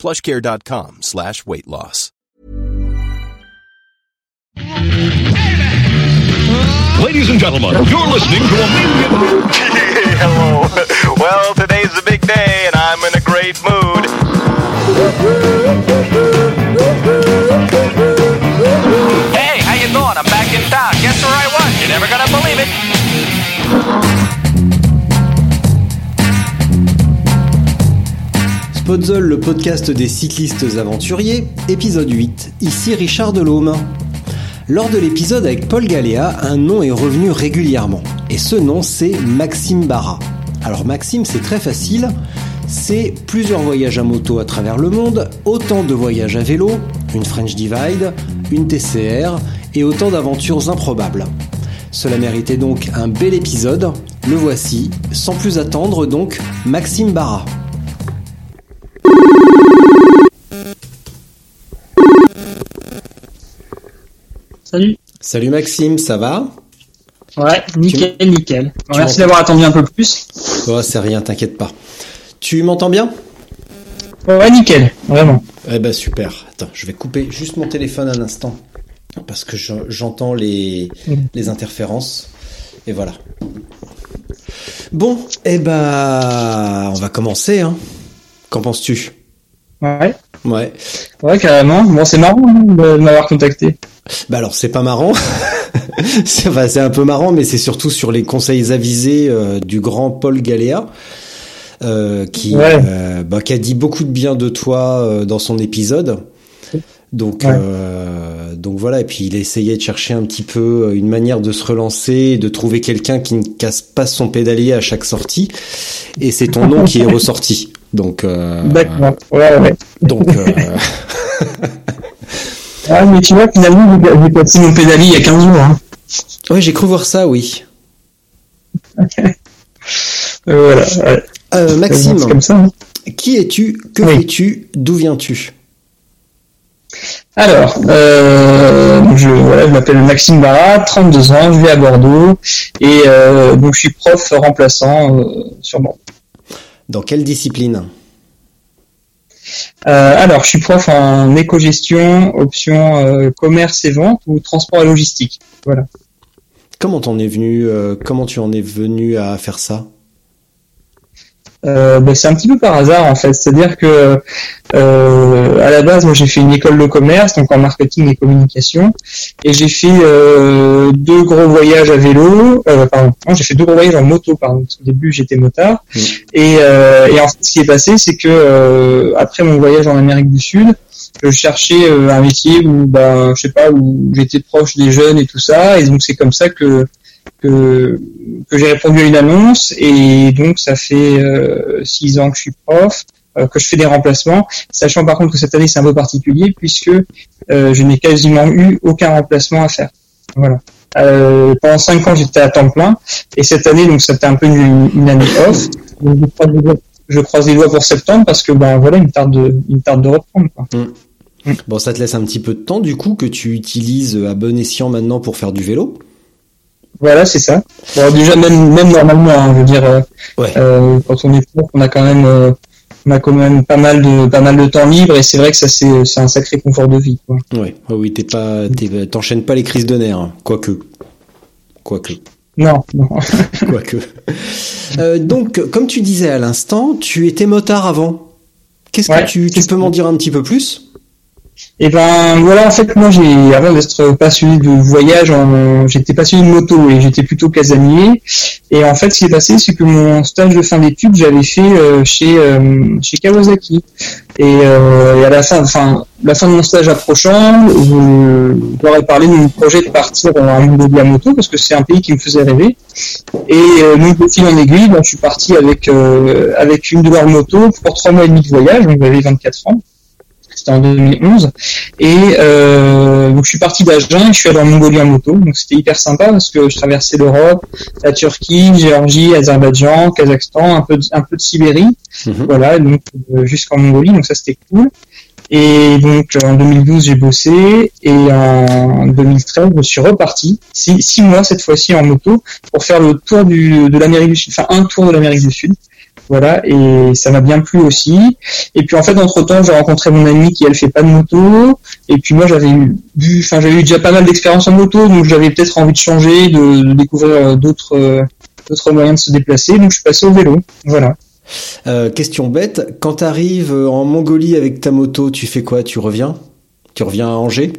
plushcare.com slash weight loss. Ladies and gentlemen, you're listening to a million... Hello. Well, today's a big day, and I'm in a great mood. Hey, how you doing? I'm back in town. Guess where I was? You're never gonna believe it. Podzol, le podcast des cyclistes aventuriers, épisode 8. Ici Richard Delhomme. Lors de l'épisode avec Paul Galéa, un nom est revenu régulièrement. Et ce nom, c'est Maxime Barra. Alors Maxime, c'est très facile. C'est plusieurs voyages à moto à travers le monde, autant de voyages à vélo, une French Divide, une TCR et autant d'aventures improbables. Cela méritait donc un bel épisode. Le voici. Sans plus attendre donc, Maxime Barra. Salut. Salut Maxime, ça va? Ouais, nickel, nickel. Merci d'avoir attendu un peu plus. Oh, c'est rien, t'inquiète pas. Tu m'entends bien? Ouais, nickel, vraiment. Eh ben super. Attends, je vais couper juste mon téléphone un instant parce que je- j'entends les, les interférences. Et voilà. Bon, eh ben, on va commencer. Hein. Qu'en penses-tu? Ouais, Ouais. ouais, carrément. Bon, c'est marrant hein, de m'avoir contacté. Bah alors c'est pas marrant. c'est enfin, un peu marrant, mais c'est surtout sur les conseils avisés euh, du grand Paul Galéa. euh, qui, Ouais. euh, bah, qui a dit beaucoup de bien de toi dans son épisode. Donc, Ouais. euh, donc voilà. Et puis il essayait de chercher un petit peu une manière de se relancer, de trouver quelqu'un qui ne casse pas son pédalier à chaque sortie. Et c'est ton nom qui est ressorti. Donc, euh, D'accord. Ouais, ouais. donc, euh, Ah, mais tu vois, finalement, j'ai- passé mon pédalier il y a 15 jours. Hein. ouais, j'ai cru voir ça, oui. Euh, voilà. ouais. Euh, Maxime. C'est comme ça. hein. Qui es-tu? Que Oui. fais-tu? D'où viens-tu? Alors, euh, je, voilà, je m'appelle Maxime Barra, 32 ans, je vis à Bordeaux et euh, donc je suis prof remplaçant euh, sur Bordeaux. Dans quelle discipline Euh, alors, je suis prof en éco-gestion, option euh, commerce et vente ou transport et logistique. Voilà. Comment t'en es venu euh, Comment tu en es venu à faire ça Euh, bah, c'est un petit peu par hasard en fait, c'est-à-dire que euh, à la base, moi j'ai fait une école de commerce, donc en marketing et communication, et j'ai fait euh, deux gros voyages à vélo, euh, pardon, j'ai fait deux gros voyages en moto, pardon, parce qu'au début j'étais motard, Mm. et, euh, et en fait ce qui est passé, c'est que euh, après mon voyage en Amérique du Sud, je cherchais un métier où, ben, je sais pas, où j'étais proche des jeunes et tout ça, et donc c'est comme ça que que, que j'ai répondu à une annonce et donc ça fait euh, six ans que je suis prof, euh, que je fais des remplacements, sachant par contre que cette année c'est un peu particulier puisque euh, je n'ai quasiment eu aucun remplacement à faire. Voilà. Euh, pendant cinq ans j'étais à temps plein et cette année donc c'était un peu une, une année off. Donc, je, croise les doigts, je croise les doigts pour septembre parce que ben voilà il me tarde de, me tarde de reprendre. Quoi. Bon, ça te laisse un petit peu de temps du coup que tu utilises à bon escient maintenant pour faire du vélo? Voilà, c'est ça. Bon, déjà, même, même normalement, hein, je veux dire, euh, Ouais. euh, quand on est prof, on a quand même, euh, on a quand même pas mal de, pas mal de temps libre, et c'est vrai que ça, c'est, c'est un sacré confort de vie, quoi. Ouais. Ouais, oui, t'es pas, t'es- t'enchaînes pas les crises de nerfs, hein. quoique, quoique, Non, non. quoique. Donc, comme tu disais à l'instant, tu étais motard avant. Qu'est-ce Ouais, que tu, peux m'en dire un petit peu plus? Et ben voilà, en fait, moi, j'ai avant d'être passionné de voyage, j'étais passionné de moto et j'étais plutôt casanier. Et en fait, ce qui est passé, c'est que mon stage de fin d'études, j'avais fait euh, chez euh, chez Kawasaki. Et, euh, à la fin, enfin, la fin de mon stage approchant, je leur ai parlé de mon projet de partir en à moto parce que c'est un pays qui me faisait rêver. Et euh, donc, de en aiguille, ben, je suis parti avec avec une de leurs motos pour trois mois et demi de voyage, donc j'avais 24 ans. C'était en 2011. Et euh, donc je suis parti d'Agen et je suis allé en Mongolie en moto. Donc c'était hyper sympa parce que je traversais l'Europe, la Turquie, Géorgie, Azerbaïdjan, Kazakhstan, un peu de, un peu de Sibérie. Mhm. Voilà, donc euh, jusqu'en Mongolie. Donc ça c'était cool. Et donc en 2012 j'ai bossé et en 2013 je suis reparti six, six mois cette fois-ci en moto pour faire le tour du, de l'Amérique du Sud, enfin un tour de l'Amérique du Sud. Voilà, et ça m'a bien plu aussi. Et puis en fait, entre temps, j'ai rencontré mon amie qui elle fait pas de moto. Et puis moi, j'avais eu, enfin j'avais eu déjà pas mal d'expérience en moto, donc j'avais peut-être envie de changer, de, de découvrir euh, d'autres euh, d'autres moyens de se déplacer. Donc je suis passé au vélo. Voilà. Euh, question bête, quand tu arrives en Mongolie avec ta moto, tu fais quoi? Tu reviens? Tu reviens à Angers?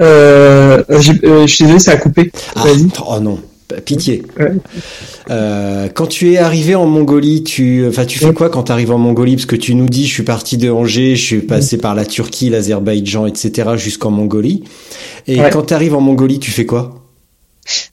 Euh, euh, je suis désolé, ça a coupé. Ah, oh non, pitié. Ouais. Euh, quand tu es arrivé en Mongolie, tu, enfin, tu fais Ouais. quoi quand tu arrives en Mongolie? Parce que tu nous dis, je suis parti de Angers, je suis passé par la Turquie, l'Azerbaïdjan, etc., jusqu'en Mongolie. Et quand tu arrives en Mongolie, tu fais quoi?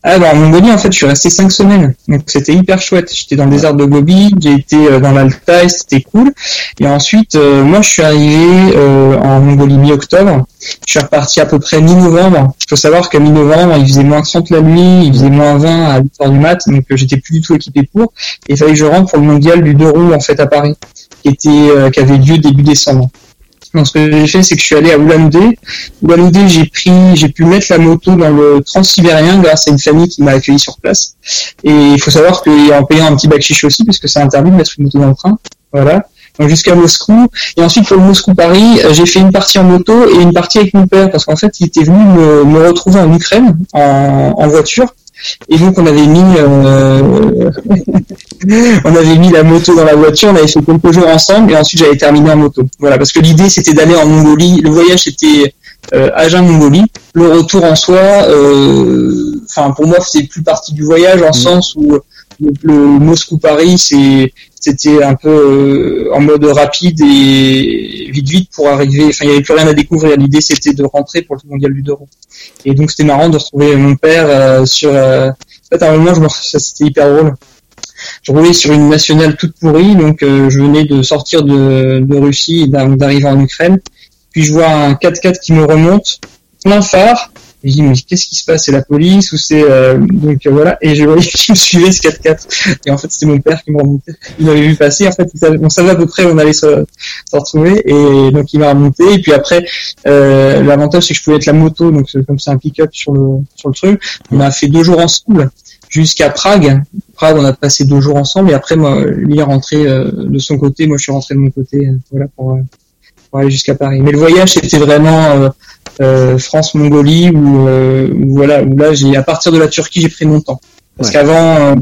Ah bah en Mongolie en fait je suis resté cinq semaines. Donc c'était hyper chouette. J'étais dans le désert de Gobi j'ai été euh, dans l'Altaï c'était cool. Et ensuite euh, moi je suis arrivé euh, en Mongolie mi-octobre. Je suis reparti à peu près mi-novembre. Il faut savoir que mi-novembre il faisait moins 30 la nuit il faisait moins 20 à 8 heures du mat donc j'étais plus du tout équipé pour. Et il fallait que je rentre pour le mondial du deux roues en fait à Paris qui était euh, qui avait lieu début décembre donc ce que j'ai fait, c'est que je suis allé à. Oulan-Udé, j'ai pris, j'ai pu mettre la moto dans le transsibérien grâce à une famille qui m'a accueilli sur place. Et il faut savoir qu'en payant un petit bac chiche aussi, puisque c'est interdit de mettre une moto dans le train. Voilà. Donc jusqu'à Moscou. Et ensuite pour Moscou-Paris, euh, j'ai fait une partie en moto et une partie avec mon père, parce qu'en fait, il était venu me, me retrouver en Ukraine en, en voiture. Et donc on avait mis, euh, on avait mis la moto dans la voiture, on avait fait quelques jours ensemble, et ensuite j'avais terminé en moto. Voilà, parce que l'idée c'était d'aller en Mongolie. Le voyage c'était euh, Agen Mongolie. Le retour en soi, euh, enfin pour moi c'était plus partie du voyage en sens où le, le Moscou Paris c'est c'était un peu euh, en mode rapide et vite vite pour arriver. Enfin il y avait plus rien à découvrir. L'idée c'était de rentrer pour le mondial du Doro. Et donc c'était marrant de retrouver mon père euh, sur. euh, En fait un moment je ça c'était hyper drôle je roulais sur une nationale toute pourrie, donc je venais de sortir de, Russie et d'ar- d'arriver en Ukraine. Puis je vois un 4x4 qui me remonte, plein phare. Et je dis mais qu'est-ce qui se passe? C'est la police ou c'est euh, donc euh, voilà Et je voyais qu'il me suivait ce 4x4. Et en fait c'était mon père qui me remontait. Il m'avait vu passer. En fait on savait à peu près où on allait se, se retrouver. Et donc il m'a remonté. Et puis après euh, l'avantage c'est que je pouvais être la moto, donc comme c'est un pick-up sur le sur le truc. On a fait deux jours ensemble jusqu'à Prague. Prague, on a passé deux jours ensemble et après, moi, lui est rentré euh, de son côté, moi je suis rentré de mon côté, voilà pour, euh, pour aller jusqu'à Paris. Mais le voyage, c'était vraiment euh, euh, France-Mongolie où, euh, où voilà, où là, j'ai à partir de la Turquie, j'ai pris mon temps. Parce Ouais. qu'avant,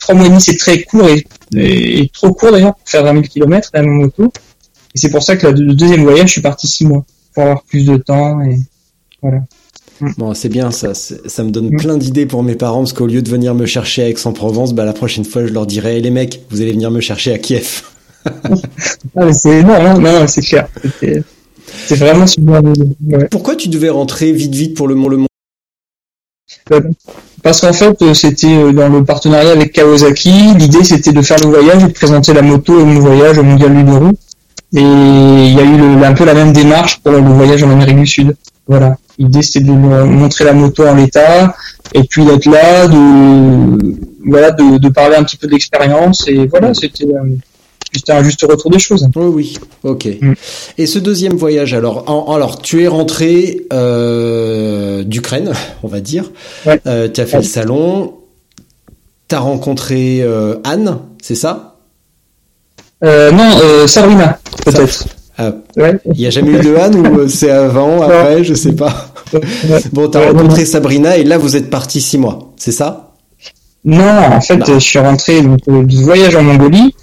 trois mois et demi, c'est très court et, et- et trop court d'ailleurs pour faire 20 000 km à mon moto. Et c'est pour ça que la- le deuxième voyage, je suis parti six mois pour avoir plus de temps et voilà. Bon, c'est bien ça. Ça me donne Mm. plein d'idées pour mes parents parce qu'au lieu de venir me chercher à Aix-en-Provence, bah la prochaine fois je leur dirai hey, les mecs, vous allez venir me chercher à Kiev. Ah, c'est énorme, hein non, non, c'est clair. C'est vraiment super. Ouais. Pourquoi tu devais rentrer vite vite pour le Mont le Mont Parce qu'en fait, euh, c'était euh, dans le partenariat avec Kawasaki. L'idée, c'était de faire le voyage et de présenter la moto et mon voyage au Mondial du Douro. Et il y a eu le- un peu la même démarche pour le voyage en Amérique du Sud. Voilà. L'idée, c'était de montrer la moto en l'état et puis d'être là, de voilà, de, de parler un petit peu de l'expérience. Et voilà, c'était euh, c'était un juste retour des choses. Oui, oui, ok. Mm. Et ce deuxième voyage, alors, en- alors tu es rentré euh, d'Ukraine, on va dire. Ouais. Euh, tu as fait Ouais. le salon. T'as rencontré euh, Anne, c'est ça? Non, Sabrina, peut-être. Ah. Il y a jamais eu de Anne ou c'est avant, après, je sais pas. Bon, t'as Ouais, rencontré Sabrina et là vous êtes parti six mois, c'est ça? Non, en fait, Non. je suis rentré donc, euh, du voyage en Mongolie.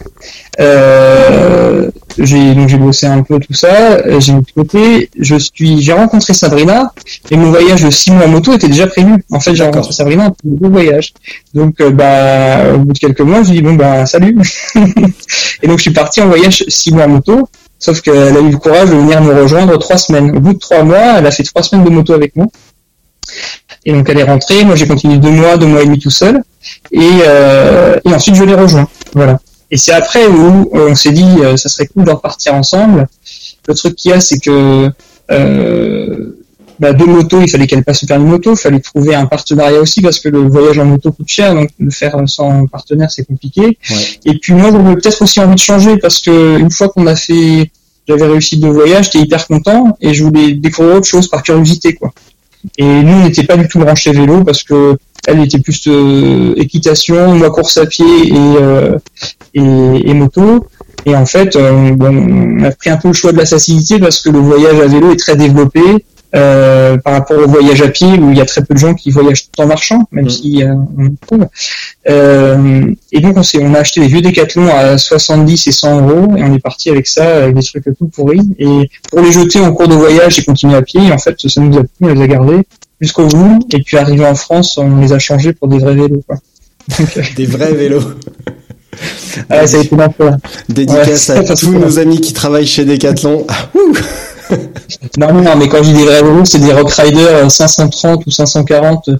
Euh, j'ai donc j'ai bossé un peu tout ça. euh, J'ai mis de côté. Je suis, j'ai rencontré Sabrina et mon voyage de six mois en moto était déjà prévu. En fait, j'ai rencontré Sabrina en deux voyages. Donc, euh, bah, au bout de quelques mois, je dis bon bah salut. et donc, je suis parti en voyage six mois en moto. Sauf qu'elle a eu le courage de venir me rejoindre trois semaines. Au bout de trois mois, elle a fait trois semaines de moto avec moi. Et donc elle est rentrée. Moi, j'ai continué deux mois, deux mois et demi tout seul. Et, euh, et ensuite, je l'ai rejoint. Voilà. Et c'est après où on s'est dit, euh, ça serait cool d'en partir ensemble. Le truc qu'il y a, c'est que euh, bah, deux motos, il fallait qu'elle passe le permis moto, il fallait trouver un partenariat aussi parce que le voyage en moto coûte cher, donc le faire sans partenaire c'est compliqué. Ouais. Et puis moi j'avais peut-être aussi envie de changer parce que une fois qu'on a fait, j'avais réussi deux voyages, j'étais hyper content et je voulais découvrir autre chose par curiosité quoi. Et nous on n'était pas du tout branchés vélo parce que elle était plus euh, équitation, moi course à pied et, euh, moto. Et en fait, euh, on a pris un peu le choix de la facilité parce que le voyage à vélo est très développé euh, par rapport au voyage à pied où il y a très peu de gens qui voyagent tout en marchant, même Mm. si euh, on trouve. Euh, et donc on, s'est, on a acheté des vieux décathlons à 70 et 100 euros et on est parti avec ça, avec des trucs tout pourris. Et pour les jeter en cours de voyage et continuer à pied, en fait ça nous a plu, on les a gardés jusqu'au bout. Et puis arrivé en France, on les a changés pour des vrais vélos. Quoi. Donc, euh, Des vrais vélos. ah, ça a été. Dédicace Ouais, à tous nos amis qui travaillent chez Decathlon. Non, non, mais quand je dis des vrais vélos, c'est des Rock Rider euh, 530 ou 540 euh,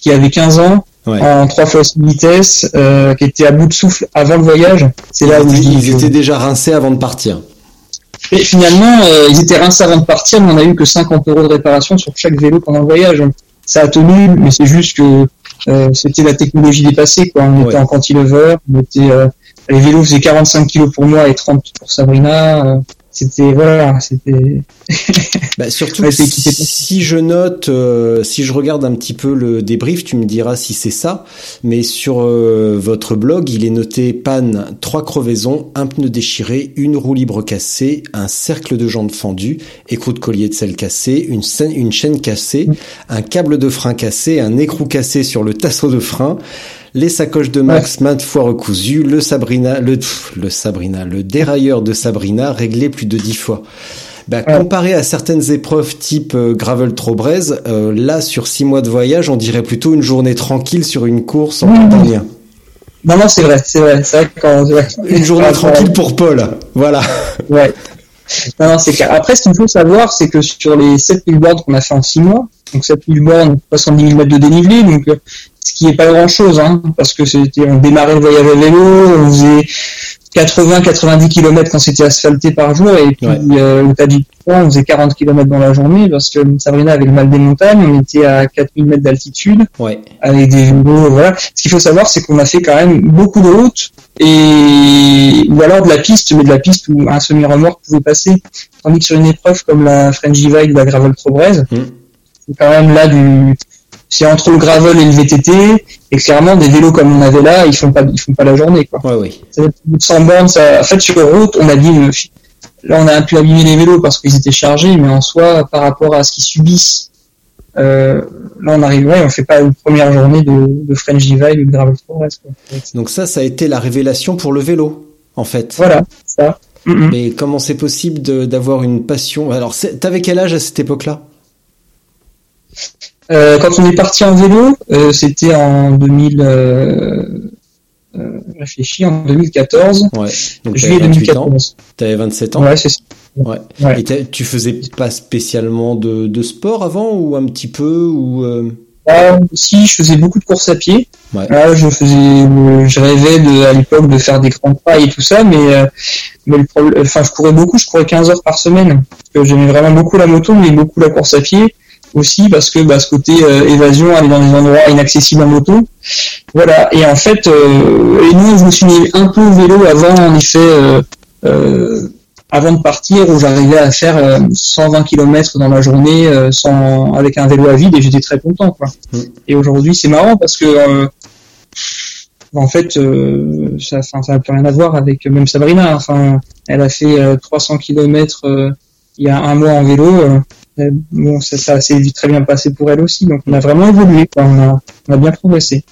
qui avaient 15 ans, Ouais. en 3 fois 6 vitesses, euh, qui étaient à bout de souffle avant le voyage. C'est là où Ils, étaient déjà rincés avant de partir. Et finalement, euh, ils étaient rincés avant de partir, mais on a eu que 50 euros de réparation sur chaque vélo pendant le voyage. Ça a tenu, mais c'est juste que euh, c'était la technologie dépassée. Quoi. On Ouais. était en cantilever, on était, euh, les vélos faisaient 45 kilos pour moi et 30 pour Sabrina. C'était voilà, c'était Bah, surtout, Ouais, si je note, euh, si je regarde un petit peu le débrief, tu me diras si c'est ça. Mais sur euh, votre blog, il est noté panne, trois crevaisons, un pneu déchiré, une roue libre cassée, un cercle de jambes fendu, écrou de collier de selle cassé, une, une chaîne cassée, un câble de frein cassé, un écrou cassé sur le tasseau de frein. Les sacoches de Max maintes fois recousues, le Sabrina, le, pff, le Sabrina, le dérailleur de Sabrina réglé plus de dix fois. Bah, Ouais. comparé à certaines épreuves type euh, gravel trop braise, euh, là sur six mois de voyage, on dirait plutôt une journée tranquille sur une course en montagne. non non c'est vrai, c'est vrai, c'est vrai quand. Une journée tranquille pour Paul. Voilà. Ouais. Non, non, c'est clair. Après, ce qu'il faut savoir, c'est que sur les 7000 bornes qu'on a fait en 6 mois, donc 7000 bornes, 70 000 mètres de dénivelé, donc euh, ce qui est pas grand chose, hein, parce que c'était, on démarrait le voyage à vélo, on faisait 80-90 km quand c'était asphalté par jour, et puis Ouais. euh, au Tadjikistan, on faisait 40 km dans la journée, parce que Sabrina avait le mal des montagnes, on était à 4000 mètres d'altitude, Ouais. avec des vélos, voilà. Ce qu'il faut savoir, c'est qu'on a fait quand même beaucoup de routes et ou alors de la piste, mais de la piste où un semi-remorque pouvait passer. Tandis que sur une épreuve comme la French Divide ou la Gravel Pro Braise, Mm. c'est quand même là du, c'est entre le gravel et le VTT et clairement des vélos comme on avait là, ils font pas, ils font pas la journée quoi. Ouais, oui. Ça va être plus de 100 bornes, ça, en fait sur route, on a dit, euh, là on a pu abîmer les vélos parce qu'ils étaient chargés, mais en soi, par rapport à ce qu'ils subissent, euh, là on arrive, ouais, on fait pas une première journée de, de French Divide ou de Gravel Forest. Quoi. Donc ça, ça a été la révélation pour le vélo, en fait. Voilà, ça. Mm. Mais comment c'est possible d'avoir une passion? Alors, t'avais quel âge à cette époque-là? Euh, quand on est parti en vélo, euh, c'était en 2000, euh, euh, réfléchis, en 2014, Ouais. Donc juillet t'avais 28 ans. 2014. T'avais 27 ans. Ouais, c'est ça. Ouais. Ouais. Et tu faisais pas spécialement de, de sport avant ou un petit peu ou euh, Ah, si, je faisais beaucoup de courses à pied. Ouais. Ah, je faisais, euh, je rêvais de, à l'époque de faire des grands trails et tout ça, mais, euh, mais le problème, enfin, je courais beaucoup, je courais 15 heures par semaine. Parce que j'aimais vraiment beaucoup la moto, mais beaucoup la course à pied aussi, parce que, bah, ce côté euh, évasion, aller dans des endroits inaccessibles en moto. Voilà. Et en fait, euh, et nous, je me suis mis un peu au vélo avant, en effet, euh, euh, avant de partir, où j'arrivais à faire euh, 120 km dans la journée euh, sans, avec un vélo à vide, et j'étais très content, quoi. Et aujourd'hui, c'est marrant parce que euh, en fait, euh, ça, ça n'a plus rien à voir avec même Sabrina. Enfin, elle a fait euh, 300 km il y a un mois en vélo. Euh, bon, ça, ça s'est très bien passé pour elle aussi. Donc, on a vraiment évolué. Quoi. On, a, on a bien progressé.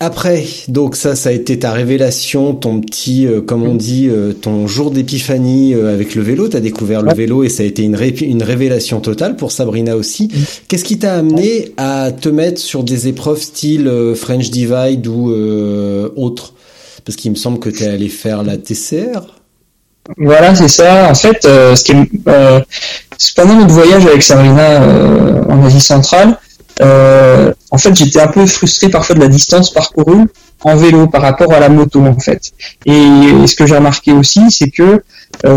Après, donc ça, ça a été ta révélation, ton petit, euh, comme on dit, euh, ton jour d'épiphanie euh, avec le vélo. T'as découvert le vélo et ça a été une, ré- une révélation totale pour Sabrina aussi. Qu'est-ce qui t'a amené à te mettre sur des épreuves style French Divide ou autre Parce qu'il me semble que t'es allé faire la TCR. Voilà, c'est ça. En fait, euh, ce qui est, euh, pendant notre voyage avec Sabrina euh, en Asie centrale, euh, en fait, j'étais un peu frustré parfois de la distance parcourue en vélo par rapport à la moto en fait. Et, ce que j'ai remarqué aussi, c'est que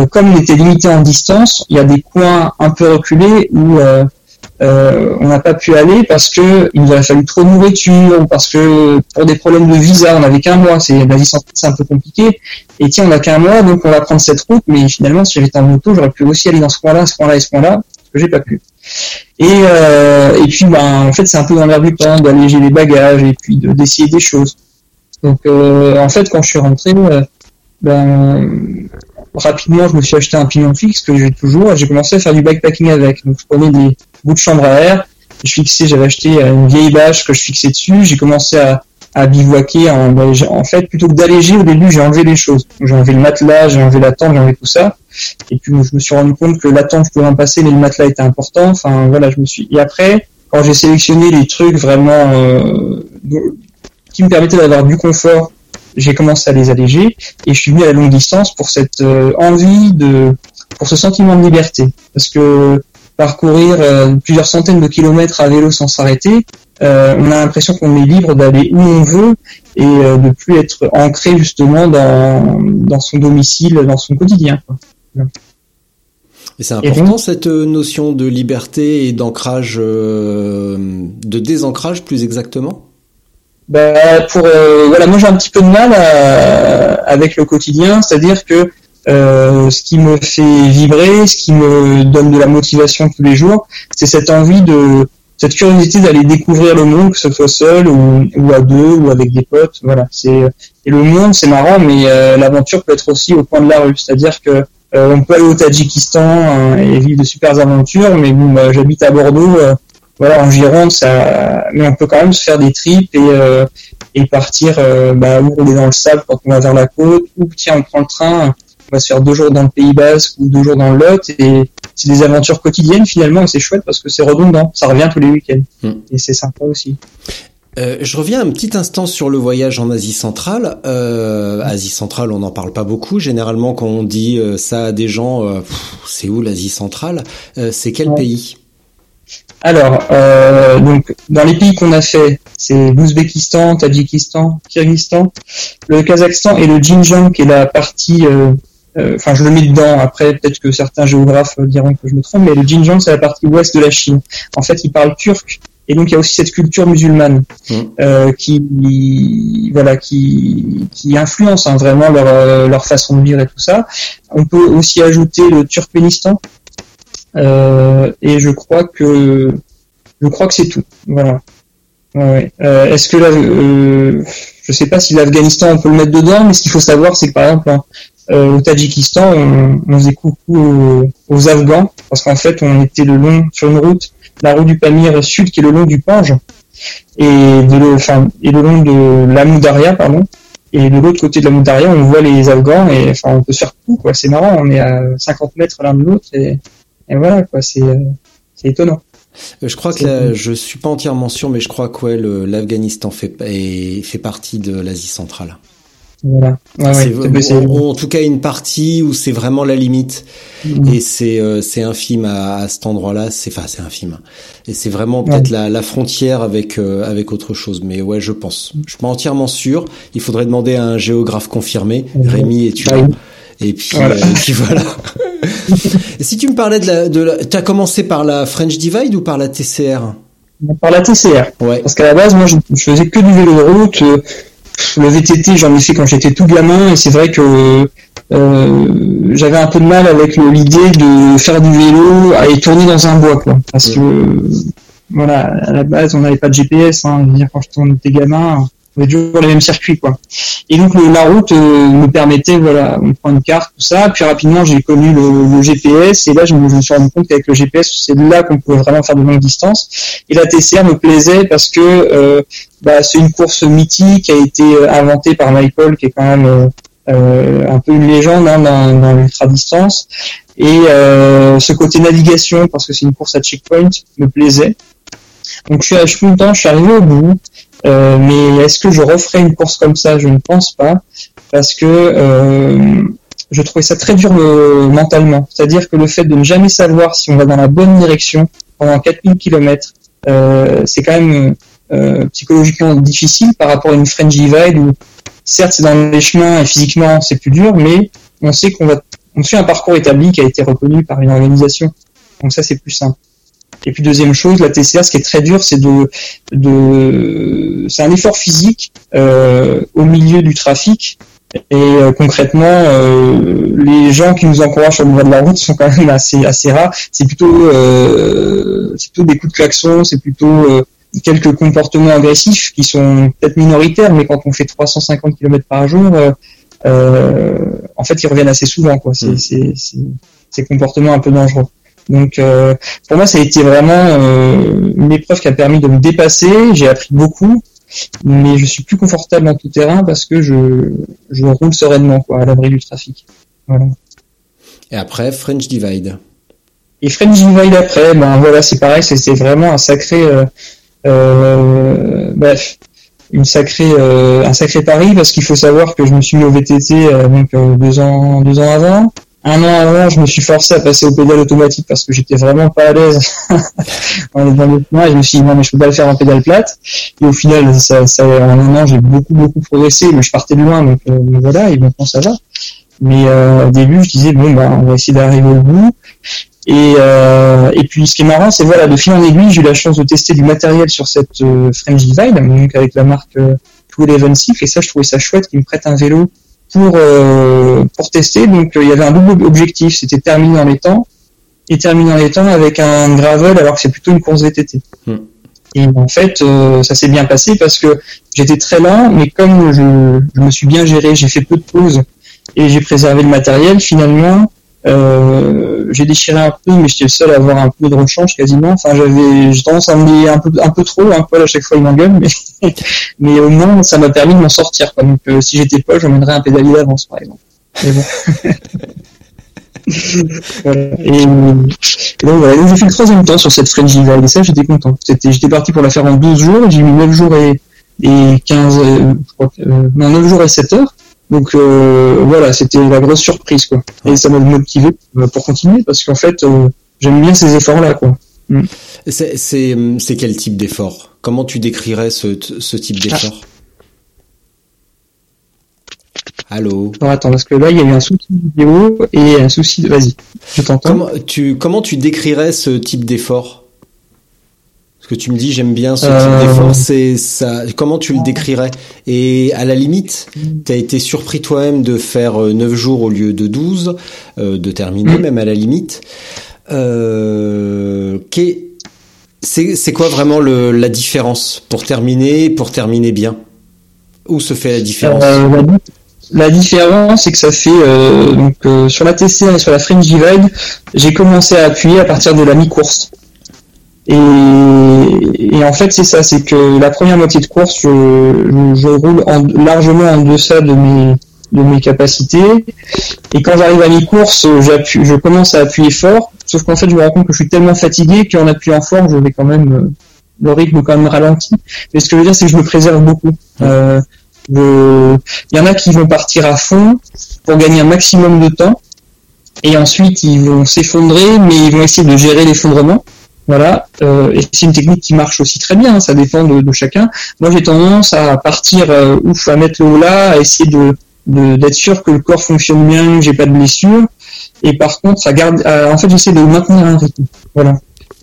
comme on était limité en distance, il y a des coins un peu reculés où euh, on n'a pas pu aller parce que il nous aurait fallu trop de nourriture, parce que pour des problèmes de visa, on n'avait qu'un mois, c'est la c'est un peu compliqué. Et tiens, on n'a qu'un mois, donc on va prendre cette route. Mais finalement, si j'avais en moto, j'aurais pu aussi aller dans ce coin-là, ce coin-là et ce coin-là, ce que j'ai pas pu. Et, euh, et puis, ben, en fait, c'est un peu dans l'air du temps d'alléger les bagages et puis de d'essayer des choses. Donc, euh, en fait, quand je suis rentré, euh, ben, rapidement, je me suis acheté un pignon fixe que j'ai toujours et j'ai commencé à faire du bikepacking avec. Donc, je prenais des bouts de chambre à air, je fixais, j'avais acheté une vieille bâche que je fixais dessus, j'ai commencé à, à bivouaquer. En, en fait, plutôt que d'alléger, au début, j'ai enlevé les choses. J'ai enlevé le matelas, j'ai enlevé la tente, j'ai enlevé tout ça. Et puis, je me suis rendu compte que la tente, je pouvais en passer, mais le matelas était important. Enfin, voilà, je me suis. Et après, quand j'ai sélectionné les trucs vraiment euh, qui me permettaient d'avoir du confort j'ai commencé à les alléger et je suis venu à la longue distance pour cette euh, envie de, pour ce sentiment de liberté. Parce que parcourir euh, plusieurs centaines de kilomètres à vélo sans s'arrêter, euh, on a l'impression qu'on est libre d'aller où on veut et de plus être ancré justement dans, dans son domicile, dans son quotidien. Et c'est important cette notion de liberté et d'ancrage, de désancrage plus exactement? Bah, pour euh, voilà, moi j'ai un petit peu de mal avec le quotidien, c'est-à-dire que euh, ce qui me fait vibrer, ce qui me donne de la motivation tous les jours, c'est cette envie de cette curiosité d'aller découvrir le monde, que ce soit seul ou, ou, à deux ou avec des potes. Voilà, c'est et le monde c'est marrant, mais euh, l'aventure peut être aussi au coin de la rue, c'est-à-dire que on peut aller au Tadjikistan hein, et vivre de super aventures, mais bon, bah, j'habite à Bordeaux voilà, en Gironde, ça, mais on peut quand même se faire des trips et, euh, et partir euh, bah, ou rouler dans le sable quand on va vers la côte, ou tiens, on prend le train, on va se faire deux jours dans le Pays Basque ou deux jours dans le Lot, et c'est des aventures quotidiennes finalement, et c'est chouette parce que c'est redondant, ça revient tous les week-ends, hmm. et c'est sympa aussi. Euh, je reviens un petit instant sur le voyage en Asie centrale. Euh, Asie centrale, on n'en parle pas beaucoup. Généralement, quand on dit euh, ça à des gens, c'est où l'Asie centrale? C'est quel pays? Alors, donc dans les pays qu'on a fait, c'est l'Ouzbékistan, Tadjikistan, Kyrgyzstan, le Kazakhstan et le Xinjiang, qui est la partie. Euh, euh, enfin, je le mets dedans. Après, peut-être que certains géographes diront que je me trompe, mais le Xinjiang, c'est la partie ouest de la Chine. En fait, ils parlent turc, et donc il y a aussi cette culture musulmane mmh. qui, voilà, qui, qui influence hein, vraiment leur, leur façon de vivre et tout ça. On peut aussi ajouter le Turkménistan, euh, et je crois que je crois que c'est tout. Voilà. Ouais. Euh, Est-ce que là, euh, je sais pas si l'Afghanistan on peut le mettre dedans, mais ce qu'il faut savoir, c'est que par exemple hein, euh, au Tadjikistan, on, on faisait coucou aux, Afghans parce qu'en fait, on était le long sur une route, la route du Pamir Sud, qui est le long du Pange, et de le, enfin, et le long de la Moudaria, pardon. Et de l'autre côté de la Moudaria, on voit les Afghans et enfin, on peut se faire coup, quoi. C'est marrant, on est à 50 mètres l'un de l'autre et et voilà, quoi, c'est euh, c'est étonnant. Euh, je crois que là, je suis pas entièrement sûr, mais je crois que ouais, l'Afghanistan fait fait partie de l'Asie centrale. Voilà. en tout cas une partie où c'est vraiment la limite mm. et c'est euh, c'est infime à, à cet endroit-là. C'est enfin c'est infime et c'est vraiment peut-être la, la, frontière avec avec autre chose. Mais ouais, je pense. Je suis pas entièrement sûr. Il faudrait demander à un géographe confirmé. Rémi, et tu et puis voilà. et puis voilà. si tu me parlais de la, de tu as commencé par la French Divide ou par la TCR Par la TCR. Ouais. Parce qu'à la base, moi, je, faisais que du vélo de route. Le VTT, j'en ai fait quand j'étais tout gamin, et c'est vrai que euh, j'avais un peu de mal avec l'idée de faire du vélo et tourner dans un bois, quoi. Parce que voilà, à la base, on n'avait pas de GPS. Hein, dire, quand on était gamin, on avait toujours les mêmes circuits quoi. Et donc la route euh, me permettait voilà, on prend une carte tout ça, puis rapidement j'ai connu le, GPS et là je me, suis rendu compte qu'avec le GPS c'est là qu'on pouvait vraiment faire de longues distances. Et la TCR me plaisait parce que euh, bah, c'est une course mythique qui a été euh, inventée par Michael qui est quand même euh, un peu une légende hein, dans, dans l'ultra distance. Et ce côté navigation parce que c'est une course à checkpoint me plaisait. Donc je suis, je suis, je suis arrivé au bout. Euh, mais est-ce que je referai une course comme ça? Je ne pense pas, parce que euh, je trouvais ça très dur mentalement. C'est-à-dire que le fait de ne jamais savoir si on va dans la bonne direction pendant 4000 km, euh, c'est quand même psychologiquement difficile par rapport à une French Divide où certes c'est dans les chemins et physiquement c'est plus dur, mais on sait qu'on va on suit un parcours établi qui a été reconnu par une organisation. Donc ça c'est plus simple. Et puis deuxième chose, la TCR, ce qui est très dur, c'est de, de c'est un effort physique euh, au milieu du trafic. Et euh, concrètement, euh, les gens qui nous encouragent sur le bord de la route sont quand même assez assez rares. C'est plutôt euh, c'est plutôt des coups de klaxon, c'est plutôt euh, quelques comportements agressifs qui sont peut-être minoritaires, mais quand on fait 350 km par jour, euh, euh, en fait, ils reviennent assez souvent. Quoi. C'est, c'est, c'est, ces comportements un peu dangereux. Donc, euh, pour moi, ça a été vraiment euh, une épreuve qui a permis de me dépasser. J'ai appris beaucoup, mais je suis plus confortable en tout terrain parce que je, je roule sereinement, quoi, à l'abri du trafic. Voilà. Et après, French Divide. Et French Divide après, ben voilà, c'est pareil, c'était vraiment un sacré, euh, euh, bref, une sacrée, euh, un sacré pari parce qu'il faut savoir que je me suis mis au VTT euh, donc euh, deux ans, deux ans avant. Un an avant, je me suis forcé à passer au pédale automatique parce que j'étais vraiment pas à l'aise dans le chemin et je me suis dit non mais je peux pas le faire en pédale plate. Et au final, ça, ça, en un an, j'ai beaucoup beaucoup progressé, mais je partais de loin donc, euh, voilà et maintenant ça va. Mais euh, au début, je disais bon bah on va essayer d'arriver au bout. Et, euh, et puis ce qui est marrant, c'est voilà, de fil en aiguille, j'ai eu la chance de tester du matériel sur cette euh, French Divide, avec la marque euh, Eleven Six, et ça, je trouvais ça chouette qu'ils me prêtent un vélo pour euh, pour tester. Donc euh, il y avait un double objectif, c'était terminer dans les temps et terminer dans les temps avec un gravel, alors que c'est plutôt une course VTT. Hmm. Et en fait, euh, ça s'est bien passé parce que j'étais très lent, mais comme je, je me suis bien géré, j'ai fait peu de pauses et j'ai préservé le matériel, finalement, euh, j'ai déchiré un peu, mais j'étais le seul à avoir un peu de rechange quasiment. Enfin, j'avais, j'ai tendance à me un peu, un peu trop, un à chaque fois il m'engueule, mais, mais au moins ça m'a permis de m'en sortir. Quoi. Donc, euh, si j'étais pas, j'emmènerais un pédalier d'avance, par exemple. Mais bon. Et, donc voilà, j'ai fait le troisième temps sur cette French Divide et ça j'étais content. J'étais parti pour la faire en 12 jours, j'ai mis 9 jours et, et 15, euh, je crois euh, non 9 jours et 7 heures. Donc euh, voilà, c'était la grosse surprise quoi. Et ça m'a motivé euh, pour continuer parce qu'en fait euh, j'aime bien ces efforts là quoi. Mm. C'est, quel type d'effort? Comment tu décrirais ce, ce type d'effort? Allô? Alors attends parce que là il y a eu un souci de vidéo et un souci de vas-y, je t'entends. comment tu, comment tu décrirais ce type d'effort? Parce que tu me dis j'aime bien ce Euh. type d'effort, c'est ça. Comment tu le décrirais? Et à la limite, tu as été surpris toi-même de faire euh, 9 jours au lieu de 12, euh, de terminer Mm. même à la limite. Euh, c'est, quoi vraiment le, la différence pour terminer, pour terminer bien? Où se fait la différence? Euh, la, di- la différence, c'est que ça fait euh, donc euh, sur la TCR et sur la French Divide, j'ai commencé à appuyer à partir de la mi-course. Et, et en fait, c'est ça, c'est que la première moitié de course, je, je, roule en- largement en deçà de mes de mes capacités. Et quand j'arrive à mi-course, je commence à appuyer fort. Sauf qu'en fait, je me rends compte que je suis tellement fatigué qu'en appuyant fort, je vais quand même le rythme quand même ralenti. Mais ce que je veux dire, c'est que je me préserve beaucoup. Euh, Il y en a qui vont partir à fond pour gagner un maximum de temps, et ensuite ils vont s'effondrer, mais ils vont essayer de gérer l'effondrement. Voilà, euh, et c'est une technique qui marche aussi très bien, hein, ça dépend de, de chacun. Moi j'ai tendance à partir euh, ouf, à mettre le haut là, à essayer de de- d'être sûr que le corps fonctionne bien, que j'ai pas de blessure, et par contre à garder, à- en fait j'essaie de maintenir un rythme. Voilà,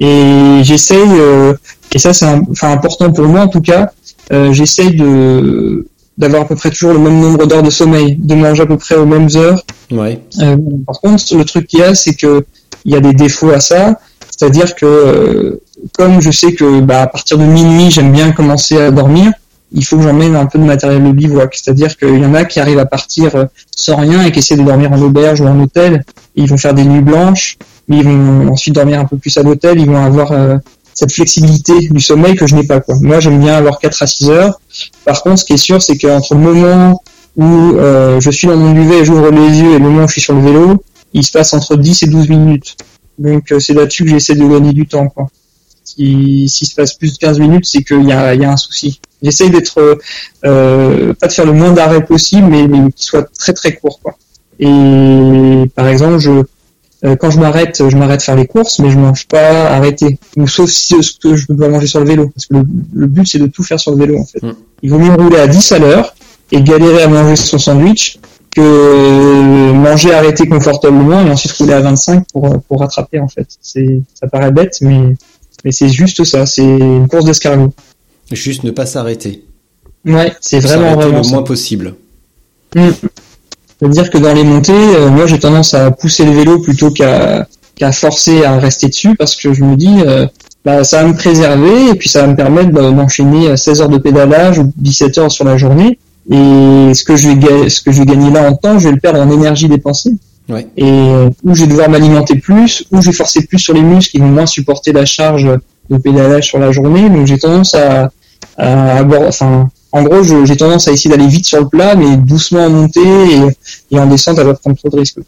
et j'essaye, euh, et ça c'est un- enfin important pour moi en tout cas, euh, j'essaye de d'avoir à peu près toujours le même nombre d'heures de sommeil, de manger à peu près aux mêmes heures. Ouais. Euh, par contre, le truc qu'il y a, c'est que il y a des défauts à ça, c'est-à-dire que euh, comme je sais que bah, à partir de minuit, j'aime bien commencer à dormir, il faut que j'emmène un peu de matériel de bivouac. C'est-à-dire qu'il y en a qui arrivent à partir euh, sans rien et qui essaient de dormir en auberge ou en hôtel. Ils vont faire des nuits blanches, mais ils vont ensuite dormir un peu plus à l'hôtel. Ils vont avoir euh, cette flexibilité du sommeil que je n'ai pas. Moi, j'aime bien avoir 4 à 6 heures. Par contre, ce qui est sûr, c'est qu'entre le moment où je suis dans mon duvet et j'ouvre les yeux et le moment où je suis sur le vélo, il se passe entre 10 et 12 minutes. Donc euh, c'est là-dessus que j'essaie de gagner du temps. Quoi. Si, s'il se passe plus de 15 minutes, c'est qu'il y a, y a un souci. J'essaie d'être, euh, pas de faire le moins d'arrêts possible, mais, mais qu'il soit très très court. Quoi. Et par exemple, je, euh, quand je m'arrête, je m'arrête faire les courses, mais je mange pas arrêté. Sauf si ce que je peux pas manger sur le vélo, parce que le, but c'est de tout faire sur le vélo en fait. Mm. Il vaut mieux rouler à 10 à l'heure et galérer à manger son sandwich que manger arrêté confortablement et ensuite rouler à 25 pour pour rattraper en fait. C'est ça paraît bête, mais mais c'est juste ça. C'est une course d'escargot. Juste ne pas s'arrêter. Ouais, c'est vraiment vraiment le ça. moins possible. Mm. C'est-à-dire que dans les montées, euh, moi j'ai tendance à pousser le vélo plutôt qu'à qu'à forcer à rester dessus parce que je me dis euh, bah, ça va me préserver et puis ça va me permettre bah, d'enchaîner 16 heures de pédalage ou 17 heures sur la journée et ce que je vais ce que je vais gagner là en temps, je vais le perdre en énergie dépensée Ouais. et euh, ou je vais devoir m'alimenter plus ou je vais forcer plus sur les muscles qui vont moins supporter la charge de pédalage sur la journée donc j'ai tendance à, enfin en gros j'ai tendance à essayer d'aller vite sur le plat mais doucement en montée et, et en descente à pas prendre trop de risques.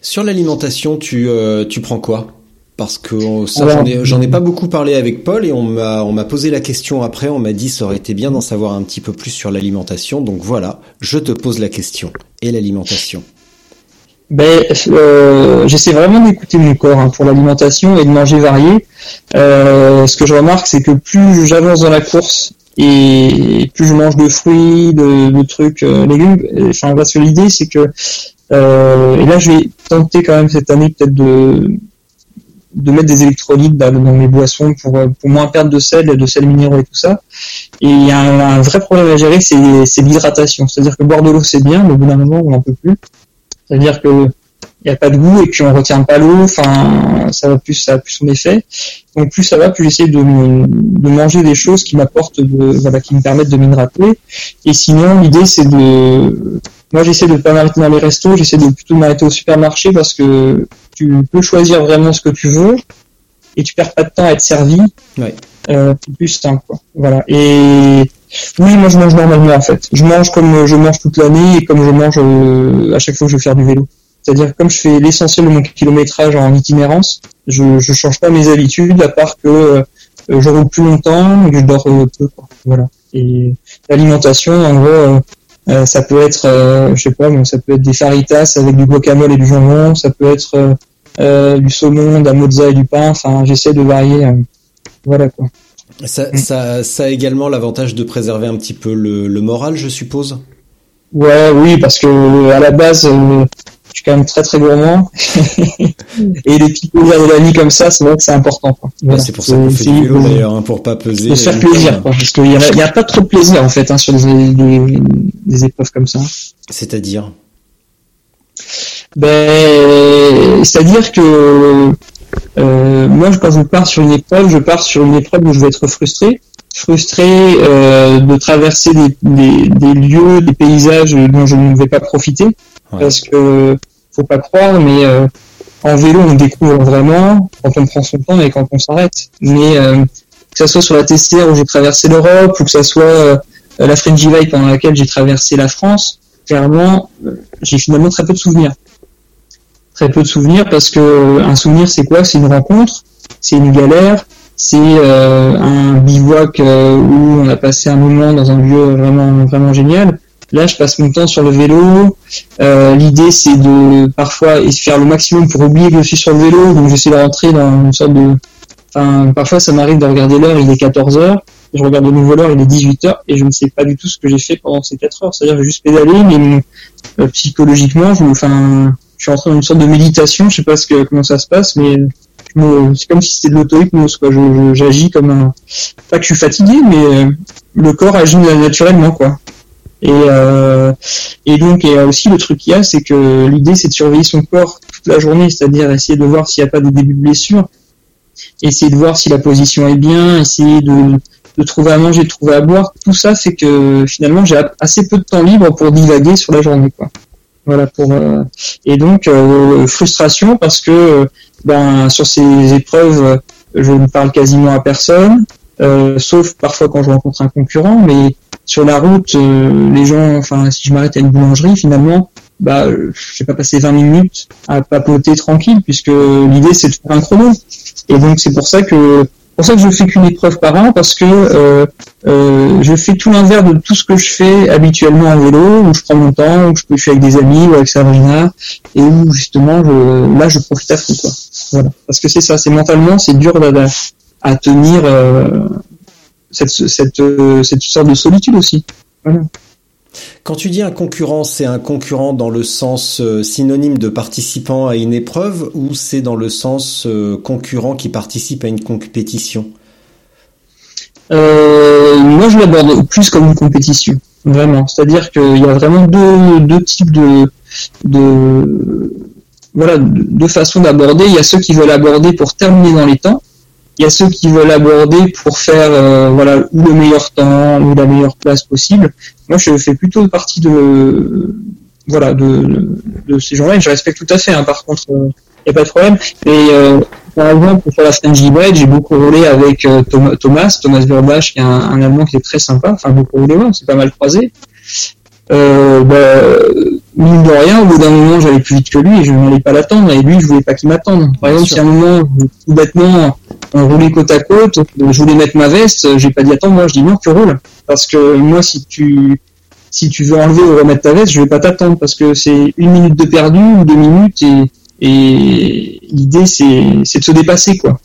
Sur l'alimentation, tu, euh, tu prends quoi? Parce que ça, j'en ai, j'en ai pas beaucoup parlé avec Paul et on m'a, on m'a posé la question après. On m'a dit ça aurait été bien d'en savoir un petit peu plus sur l'alimentation. Donc voilà, je te pose la question. Et l'alimentation? Ben, euh, j'essaie vraiment d'écouter mon corps hein, pour l'alimentation et de manger varié. Euh, ce que je remarque, c'est que plus j'avance dans la course et plus je mange de fruits, de, de trucs, euh, légumes. Enfin, parce que l'idée, c'est que euh, et là, je vais tenter quand même cette année peut-être de de mettre des électrolytes dans, mes boissons pour euh, pour moins perdre de sel, de sel minéraux et tout ça. Et il y a un, vrai problème à gérer, c'est l'hydratation. C'est-à-dire que boire de l'eau, c'est bien, mais au bout d'un moment, on n'en peut plus. C'est-à-dire que il n'y a pas de goût et puis on retient pas l'eau, enfin ça va plus ça a plus son effet. Donc plus ça va, plus j'essaie de, manger des choses qui m'apportent qui me permettent de m'hydrater. Et sinon l'idée c'est de moi j'essaie de pas m'arrêter dans les restos, j'essaie de plutôt m'arrêter au supermarché parce que tu peux choisir vraiment ce que tu veux et tu perds pas de temps à être servi. Ouais. Euh, c'est plus simple quoi. Voilà. Et oui, moi je mange normalement en fait. Je mange comme je mange toute l'année et comme je mange euh, à chaque fois que je vais faire du vélo. C'est-à-dire comme je fais l'essentiel de mon kilométrage en itinérance, je je change pas mes habitudes à part que euh, je roule plus longtemps et que je dors euh, peu. Quoi. Voilà. Et l'alimentation, en gros, euh, ça peut être, euh, je sais pas, mais ça peut être des faritas avec du guacamole et du jambon, ça peut être euh, euh, du saumon, de la mozza et du pain. Enfin, j'essaie de varier. euh, voilà quoi. ça, ça, ça a également l'avantage de préserver un petit peu le, le moral, je suppose? Ouais, oui, parce que à la base, euh, suis quand même très très gourmand. et les petits plaisirs de la vie comme ça, c'est vrai que c'est important. Voilà. c'est pour ça qu'on fait du vélo d'ailleurs, hein, pour pas peser. de se faire plaisir, quoi, parce qu'il y, a- il y a pas trop de plaisir en fait hein, sur des, des, des épreuves comme ça. C'est-à-dire Ben, c'est-à-dire que euh, moi, quand je pars sur une épreuve, je pars sur une épreuve où je vais être frustré, frustré euh, de traverser des, des, des lieux, des paysages dont je ne vais pas profiter, Parce que faut pas croire, mais euh, en vélo, on découvre vraiment quand on prend son temps et quand on s'arrête. Mais euh, que ça soit sur la TCR où j'ai traversé l'Europe ou que ça soit euh, la Frangiville pendant laquelle j'ai traversé la France, clairement, j'ai finalement très peu de souvenirs. Très peu de souvenirs parce que un souvenir, c'est quoi? C'est une rencontre, c'est une galère, c'est un bivouac où on a passé un moment dans un lieu vraiment vraiment génial. Là, je passe mon temps sur le vélo. Euh, L'idée, c'est de parfois faire le maximum pour oublier que je suis sur le vélo. Donc, j'essaie de rentrer dans une sorte de. Enfin, parfois, ça m'arrive de regarder l'heure. Il est 14 heures. Je regarde de nouveau l'heure. Il est 18 heures et je ne sais pas du tout ce que j'ai fait pendant ces 4 heures. C'est-à-dire, j'ai juste pédalé, mais euh, psychologiquement, je, enfin, je suis entré dans une sorte de méditation. Je sais pas ce que comment ça se passe, mais c'est comme si c'était de l'auto-hypnose. J'agis comme un. Pas que je suis fatigué, mais euh, le corps agit naturellement, quoi. Et, euh, et donc, et aussi le truc qu'il y a, c'est que l'idée, c'est de surveiller son corps toute la journée, c'est-à-dire essayer de voir s'il n'y a pas de début de blessure, essayer de voir si la position est bien, essayer de, de trouver à manger, de trouver à boire. Tout ça fait que finalement, j'ai assez peu de temps libre pour divaguer sur la journée, quoi. Voilà pour euh, et donc euh, frustration parce que ben sur ces épreuves, je ne parle quasiment à personne, euh, sauf parfois quand je rencontre un concurrent, mais sur la route, euh, les gens, enfin, si je m'arrête à une boulangerie, finalement, bah, euh, je vais pas passer 20 minutes à papoter tranquille, puisque l'idée c'est de faire un chrono. Et donc c'est pour ça que pour ça que je fais qu'une épreuve par an parce que euh, euh, je fais tout l'inverse de tout ce que je fais habituellement en vélo, où je prends mon temps, où je, peux, suis avec des amis ou avec Sabrina, et où justement là je profite à fond quoi. Voilà, parce que c'est ça, c'est mentalement c'est dur à, à tenir euh, cette, cette, euh, cette sorte de solitude aussi. Voilà. Quand tu dis un concurrent, c'est un concurrent dans le sens euh, synonyme de participant à une épreuve ou c'est dans le sens euh, concurrent qui participe à une compétition? Euh, Moi, je l'aborde plus comme une compétition, vraiment. C'est-à-dire qu'il y a vraiment deux, deux types de, de voilà, deux façons d'aborder. Il y a ceux qui veulent aborder pour terminer dans les temps il y a ceux qui veulent aborder pour faire euh, voilà ou le meilleur temps ou la meilleure place possible. Moi, je fais plutôt partie de voilà de, de ces gens-là et je respecte tout à fait. Hein. Par contre, il euh, n'y a pas de problème. Et euh, par exemple, pour faire la French Bread, j'ai beaucoup roulé avec Thomas, Thomas, Thomas Burbach, qui est un, un, Allemand qui est très sympa. Enfin, beaucoup roulé, ouais, c'est pas mal croisé. Euh, bah, mine de rien, au bout d'un moment, j'allais plus vite que lui et je n'allais pas l'attendre. Et lui, je voulais pas qu'il m'attende. Par exemple, si à un moment, tout bêtement, on roulait côte à côte, je voulais mettre ma veste, j'ai pas dit attends, moi je dis non, tu roules. Parce que moi, si tu si tu veux enlever ou remettre ta veste, je vais pas t'attendre parce que c'est une minute de perdu ou deux minutes et, et l'idée c'est c'est de se dépasser quoi.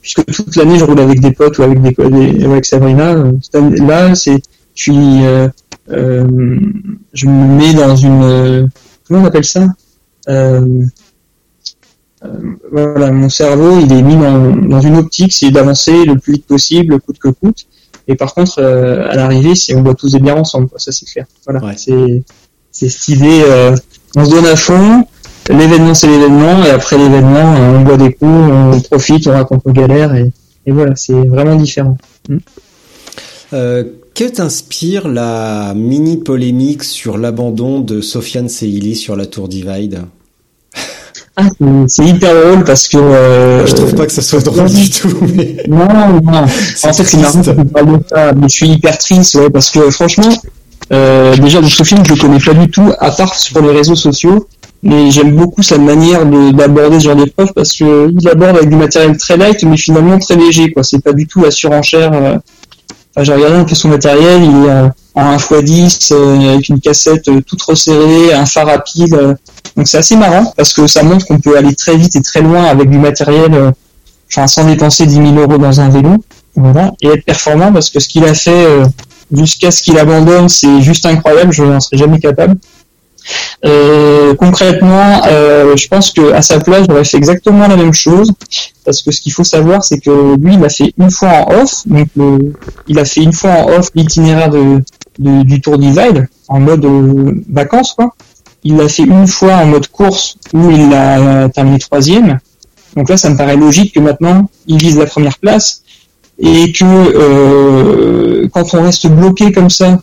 Puisque toute l'année je roule avec des potes ou avec des, avec Sabrina, là c'est euh, euh, je me mets dans une comment on appelle ça? Euh, euh, voilà, mon cerveau, il est mis dans, dans une optique, c'est d'avancer le plus vite possible, coûte que coûte. Et par contre, euh, à l'arrivée, c'est on doit tous être bien ensemble, quoi, ça c'est clair. Voilà, c'est c'est cette idée, euh, on se donne à fond. L'événement, c'est l'événement, et après l'événement, on boit des coups, on profite, on raconte nos galères, et, et voilà, c'est vraiment différent. Hmm. Euh, que t'inspire la mini polémique sur l'abandon de Sofiane Seili sur la Tour Divide? Ah, c'est hyper drôle parce que. Euh, je trouve pas que ça soit drôle du tout. Mais... Non, non. En fait, c'est marrant que de ça, mais je suis hyper triste, ouais, parce que franchement, euh, déjà, ce film, je le connais pas du tout, à part sur les réseaux sociaux. Mais j'aime beaucoup sa manière d'aborder ce genre d'épreuve parce que il aborde avec du matériel très light, mais finalement très léger, quoi. C'est pas du tout la surenchère. J'ai regardé un peu son matériel, il est en 1x10 euh, avec une cassette euh, toute resserrée, un phare rapide. Euh, donc c'est assez marrant parce que ça montre qu'on peut aller très vite et très loin avec du matériel, euh, sans dépenser 10 000 euros dans un vélo, voilà, et être performant parce que ce qu'il a fait jusqu'à ce qu'il abandonne, c'est juste incroyable, je n'en serais jamais capable. Euh, concrètement, euh, je pense que à sa place, j'aurais fait exactement la même chose, parce que ce qu'il faut savoir, c'est que lui, il a fait une fois en off, donc le, il a fait une fois en off l'itinéraire de, du Tour Divide en mode euh, vacances, quoi il l'a fait une fois en mode course où il a terminé troisième. Donc là, ça me paraît logique que maintenant, il vise la première place et que euh, quand on reste bloqué comme ça,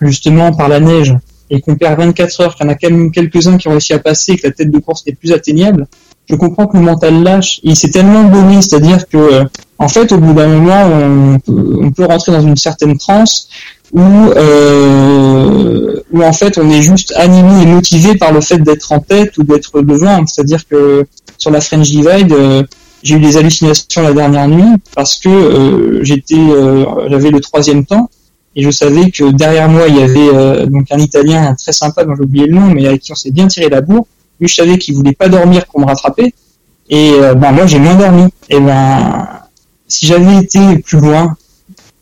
justement par la neige, et qu'on perd 24 heures, qu'il y en a quand même quelques-uns qui ont réussi à passer que la tête de course n'est plus atteignable, je comprends que le mental lâche. Et il s'est tellement donné, c'est-à-dire que, en fait, au bout d'un moment, on, on, peut rentrer dans une certaine transe où, euh, où en fait on est juste animé et motivé par le fait d'être en tête ou d'être devant. C'est-à-dire que sur la French Divide, euh, j'ai eu des hallucinations la dernière nuit parce que euh, j'étais, euh, j'avais le troisième temps et je savais que derrière moi il y avait euh, donc un Italien très sympa dont j'ai oublié le nom, mais avec qui on s'est bien tiré la bourre. Lui, je savais qu'il voulait pas dormir pour me rattraper et ben moi j'ai moins dormi. Et ben si j'avais été plus loin,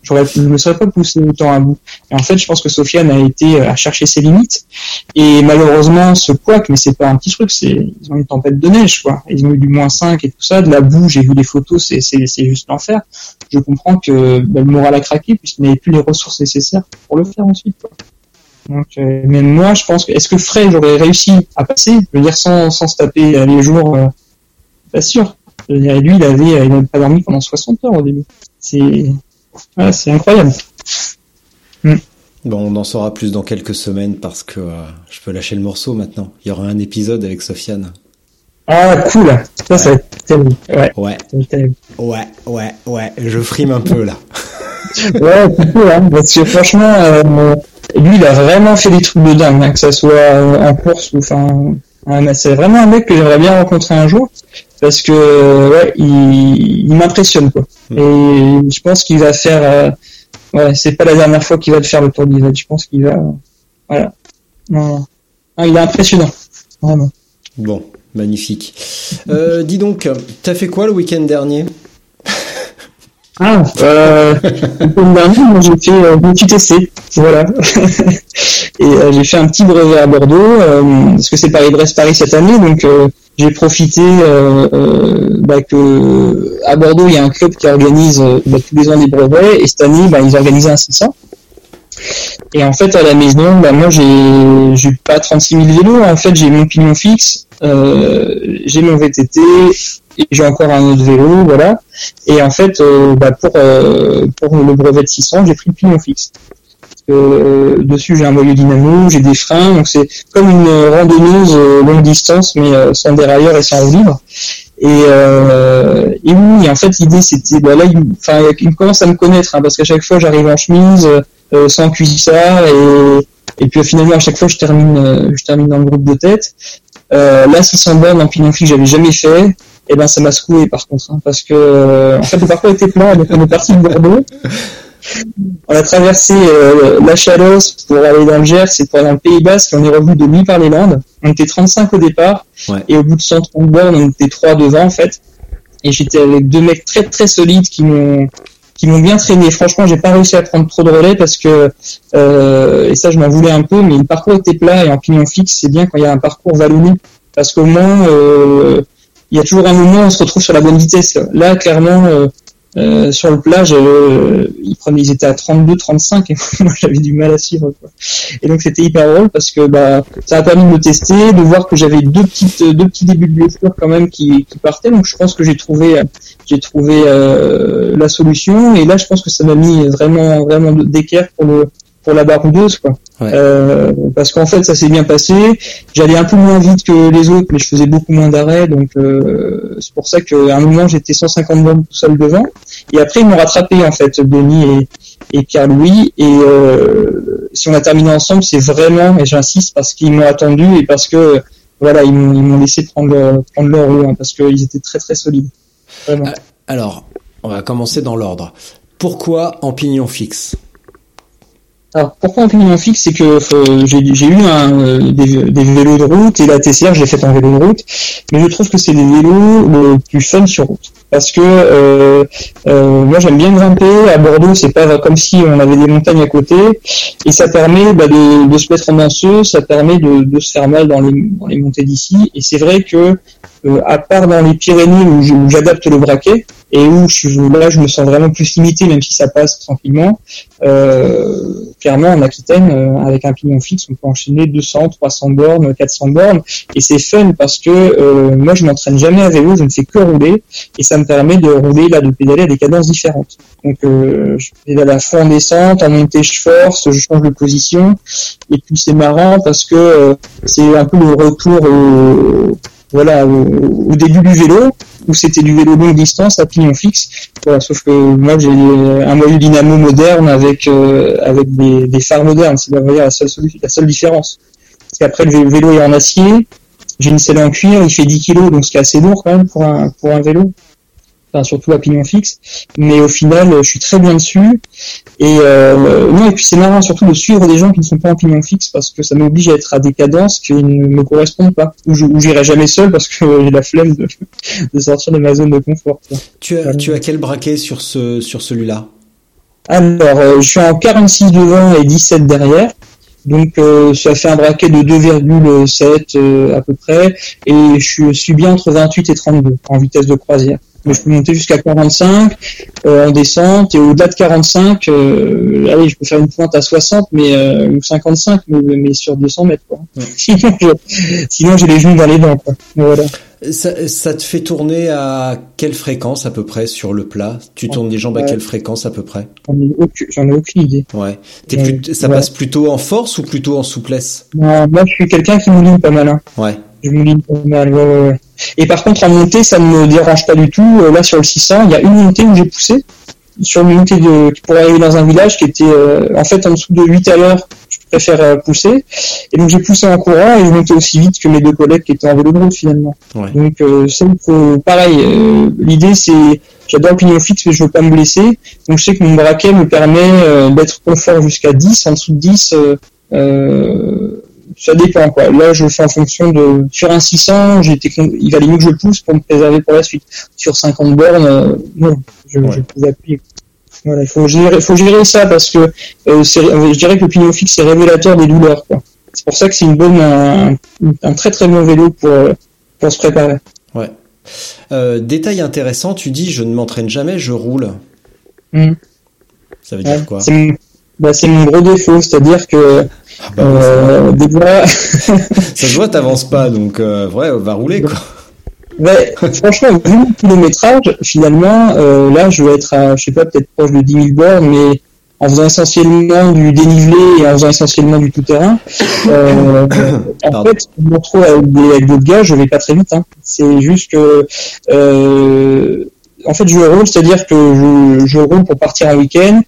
j'aurais, je me serais pas poussé autant à bout. Et en fait, je pense que Sofiane a été euh, à chercher ses limites. Et malheureusement, ce quack, mais c'est pas un petit truc, c'est, ils ont une tempête de neige, quoi. Ils ont eu du moins 5 et tout ça, de la boue, j'ai vu des photos, c'est, juste l'enfer. Je comprends que ben, le moral a craqué puisqu'il n'avait plus les ressources nécessaires pour le faire ensuite, quoi. Donc, euh, même moi, je pense que, est-ce que Frey, j'aurais réussi à passer, je veux dire, sans, sans se taper euh, les jours, euh, pas sûr. Je veux dire, lui, il avait, il n'avait pas dormi pendant 60 heures au début. C'est, Ouais, c'est incroyable. Mm. Bon, on en saura plus dans quelques semaines parce que euh, je peux lâcher le morceau maintenant. Il y aura un épisode avec Sofiane. Ah, cool. Ça, ouais. ça va être terrible. Ouais. Ouais. Ouais, ouais, ouais. Je frime un peu là. ouais, c'est cool, hein, parce que franchement, euh, lui, il a vraiment fait des trucs de dingue, hein, que ça soit en course ou enfin. c'est vraiment un mec que j'aimerais bien rencontrer un jour. Parce que ouais, il, il m'impressionne quoi. Mm. Et je pense qu'il va faire. euh, ouais, c'est pas la dernière fois qu'il va le faire le Tour d'Israël. Je pense qu'il va. voilà. Non, non, il est impressionnant, vraiment. Bon, magnifique. Euh, dis donc, t'as fait quoi le week-end dernier? Ah, euh, le week-end dernier, moi, j'ai fait euh, mon petit essai, voilà. et euh, j'ai fait un petit brevet à Bordeaux, parce que c'est Paris-Brest-Paris cette année, donc j'ai profité euh, euh, bah, que à Bordeaux, il y a un club qui organise euh, bah, tous les ans des brevets, et cette année, bah, ils organisaient un 600. Et en fait, à la maison, bah, moi, j'ai j'ai pas 36 000 vélos. En fait, j'ai mon pignon fixe, euh, j'ai mon VTT, et j'ai encore un autre vélo, voilà. Et en fait, bah, pour euh, pour le brevet de 600, j'ai pris le pignon fixe. Que, euh, dessus, j'ai un moyeu dynamo, j'ai des freins, donc c'est comme une randonneuse euh, longue distance, mais euh, sans dérailleur et sans roue. Et, euh, et oui, en fait, l'idée, c'était, bah, là, il, enfin, il commence à me connaître, hein, parce qu'à chaque fois, j'arrive en chemise, euh, sans cuissard, et, et puis finalement, à chaque fois, je termine, euh, je termine dans le groupe de tête. Euh, là, 600 bornes en pignon fixe, j'avais jamais fait. Et ben, ça m'a secoué par contre, hein, parce que euh, en fait, le parcours était plein, donc on est parti de Bordeaux. On a traversé euh, la Chalosse pour aller dans le Gers et pour aller dans le Pays Basque, et on est revenu de nuit par les Landes. On était 35 au départ, Ouais. et au bout de 130 bornes, on était trois devant en fait. Et j'étais avec deux mecs très très solides qui m'ont qui m'ont bien traîné. Franchement, j'ai pas réussi à prendre trop de relais parce que euh, et ça je m'en voulais un peu, mais le parcours était plat et en pignon fixe, c'est bien quand il y a un parcours vallonné parce qu'au moins euh, il y a toujours un moment où on se retrouve sur la bonne vitesse. Là, Là, clairement, euh, euh, sur le plat, je- ils prenaient, ils étaient à 32, 35 et moi j'avais du mal à suivre. Quoi. Et donc c'était hyper drôle parce que bah ça a permis de me tester, de voir que j'avais deux petites, deux petits débuts de blessure quand même qui, qui partaient. Donc je pense que j'ai trouvé, j'ai trouvé euh, la solution. Et là, je pense que ça m'a mis vraiment, vraiment d'équerre pour le pour la baroudeuse quoi. Ouais. Euh, parce qu'en fait ça s'est bien passé. J'allais un peu moins vite que les autres, mais je faisais beaucoup moins d'arrêts, donc euh, c'est pour ça qu'à un moment j'étais 150 bornes tout seul devant. Et après ils m'ont rattrapé en fait, Denis et, et Pierre Louis. Et euh, si on a terminé ensemble, c'est vraiment, et j'insiste, parce qu'ils m'ont attendu et parce que voilà ils m'ont laissé prendre leur, prendre leur roue, hein, parce qu'ils étaient très très solides. Vraiment. Alors, on va commencer dans l'ordre. Pourquoi en pignon fixe Alors pourquoi en pignon fixe, c'est que euh, j'ai j'ai eu un, euh, des, vélos de route et la TCR, je l'ai fait en vélo de route, mais je trouve que c'est des vélos le plus fun sur route. Parce que euh, euh, moi j'aime bien grimper, à Bordeaux c'est pas comme si on avait des montagnes à côté, et ça permet bah, de, de se mettre en danseux, ça permet de, de se faire mal dans les montées d'ici, et c'est vrai que euh, à part dans les Pyrénées où j'adapte le braquet, et où je, suis- là je me sens vraiment plus limité même si ça passe tranquillement, euh, clairement en Aquitaine, euh, avec un pignon fixe, on peut enchaîner 200, 300 bornes, 400 bornes, et c'est fun parce que euh, moi je m'entraîne jamais à vélo, je ne fais que rouler, et ça me permet de rouler là, de pédaler à des cadences différentes. Donc je pédale à fond en descente, en montée je force, je change de position, et puis c'est marrant parce que c'est un peu le retour au, voilà, au, début du vélo, où c'était du vélo longue distance à pignon fixe. Voilà, sauf que moi j'ai un moyeu dynamo moderne avec euh, avec des, phares modernes. C'est la seule la seule différence. Parce qu'après le vé- vélo est en acier, j'ai une selle en cuir, il fait 10 kg, donc c'est assez lourd quand même pour un pour un vélo. Enfin, surtout à pignon fixe. Mais au final, je suis très bien dessus. Et euh, non, et puis c'est marrant surtout de suivre des gens qui ne sont pas en pignon fixe parce que ça m'oblige à être à des cadences qui ne me correspondent pas. Ou j'irai jamais seul parce que j'ai la flemme de, de sortir de ma zone de confort. tu as, tu as quel braquet sur, ce, sur celui-là? Alors, euh, je suis en 46 devant et 17 derrière. Donc, euh, ça fait un braquet de 2,7 euh, à peu près. Et je suis bien entre 28 et 32 en vitesse de croisière. Je peux monter jusqu'à 45 euh, en descente. Et au-delà de 45, euh, allez, je peux faire une pointe à 60 mais, euh, ou 55, mais, mais sur 200 mètres. Quoi. Ouais. Sinon, j'ai les genoux dans les dents. Quoi. Voilà. ça, ça te fait tourner à quelle fréquence à peu près sur le plat? Tu tournes les jambes à quelle fréquence à peu près? J'en ai aucune, j'en ai aucune idée. Ouais. Plus, ça Ouais. passe plutôt en force ou plutôt en souplesse? Moi, je suis quelqu'un qui mouline pas mal. Hein. Ouais. Je pas mal, ouais, ouais, ouais. Et par contre, en montée, ça ne me dérange pas du tout. Euh, Là, sur le 600, il y a une montée où j'ai poussé. Sur une montée de, pour arriver dans un village qui était, euh, en fait, en dessous de 8 à l'heure. Je préfère euh, pousser. Et donc j'ai poussé en courant et je montais aussi vite que mes deux collègues qui étaient en vélo de route finalement. Ouais. Donc euh, faut- pareil, euh, l'idée c'est, j'adore le pignon fixe mais je veux pas me blesser. Donc je sais que mon braquet me permet euh, d'être confort jusqu'à 10, en dessous de 10, euh, euh, ça dépend quoi. Là je fais en fonction de, sur un 600, j'étais, il valait mieux que je pousse pour me préserver pour la suite. Sur 50 bornes, euh, non, je, Ouais. je appuyer. Voilà, il faut gérer, faut gérer ça parce que euh, c'est- je dirais que le pignon fixe est révélateur des douleurs. C'est pour ça que c'est une bonne, un, un très très bon vélo pour, euh, pour se préparer. Ouais. Euh, détail intéressant, tu dis je ne m'entraîne jamais, je roule. Mm. Ça veut dire quoi? Bah, c'est mon gros défaut, c'est-à-dire que Ah bah euh, des fois, Ça se voit, t'avances pas, donc euh, vrai, va rouler quoi. ouais, franchement, vu le kilométrage, finalement, euh, là, je vais être à, je sais pas, peut-être proche de 10 000 bornes, mais en faisant essentiellement du dénivelé et en faisant essentiellement du tout-terrain, euh, en fait, je me retrouve avec des- avec d'autres gars, je vais pas très vite. Hein. C'est juste que, euh, en fait, je roule, c'est-à-dire que je, roule pour partir en week-end.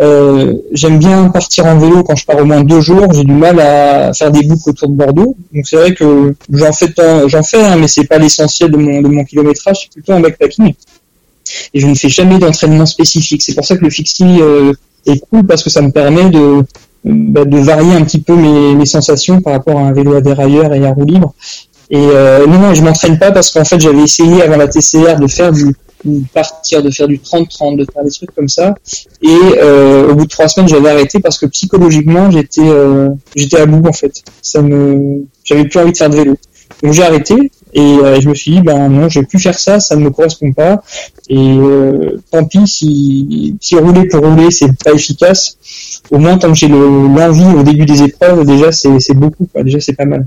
Euh, J'aime bien partir en vélo quand je pars au moins deux jours. J'ai du mal à faire des boucles autour de Bordeaux. Donc c'est vrai que j'en fais, j'en fais, hein, mais c'est pas l'essentiel de mon, kilométrage. C'est plutôt un backpacking. Et je ne fais jamais d'entraînement spécifique. C'est pour ça que le fixie euh, est cool parce que ça me permet de bah, varier un petit peu mes, sensations par rapport à un vélo à dérailleur et à roue libre. Et euh, non, non, je m'entraîne pas parce qu'en fait, j'avais essayé avant la TCR de faire du partir, de faire du 30-30, de faire des trucs comme ça. Et euh, au bout de trois semaines, j'avais arrêté parce que psychologiquement, j'étais euh, j'étais à bout en fait. Ça me, j'avais plus envie de faire de vélo. Donc j'ai arrêté et euh, je me suis dit ben non, je vais plus faire ça, ça ne me correspond pas. Et euh, tant pis si si rouler pour rouler, c'est pas efficace. Au moins tant que j'ai le- l'envie au début des épreuves, déjà c'est c'est beaucoup. Quoi. Déjà c'est pas mal.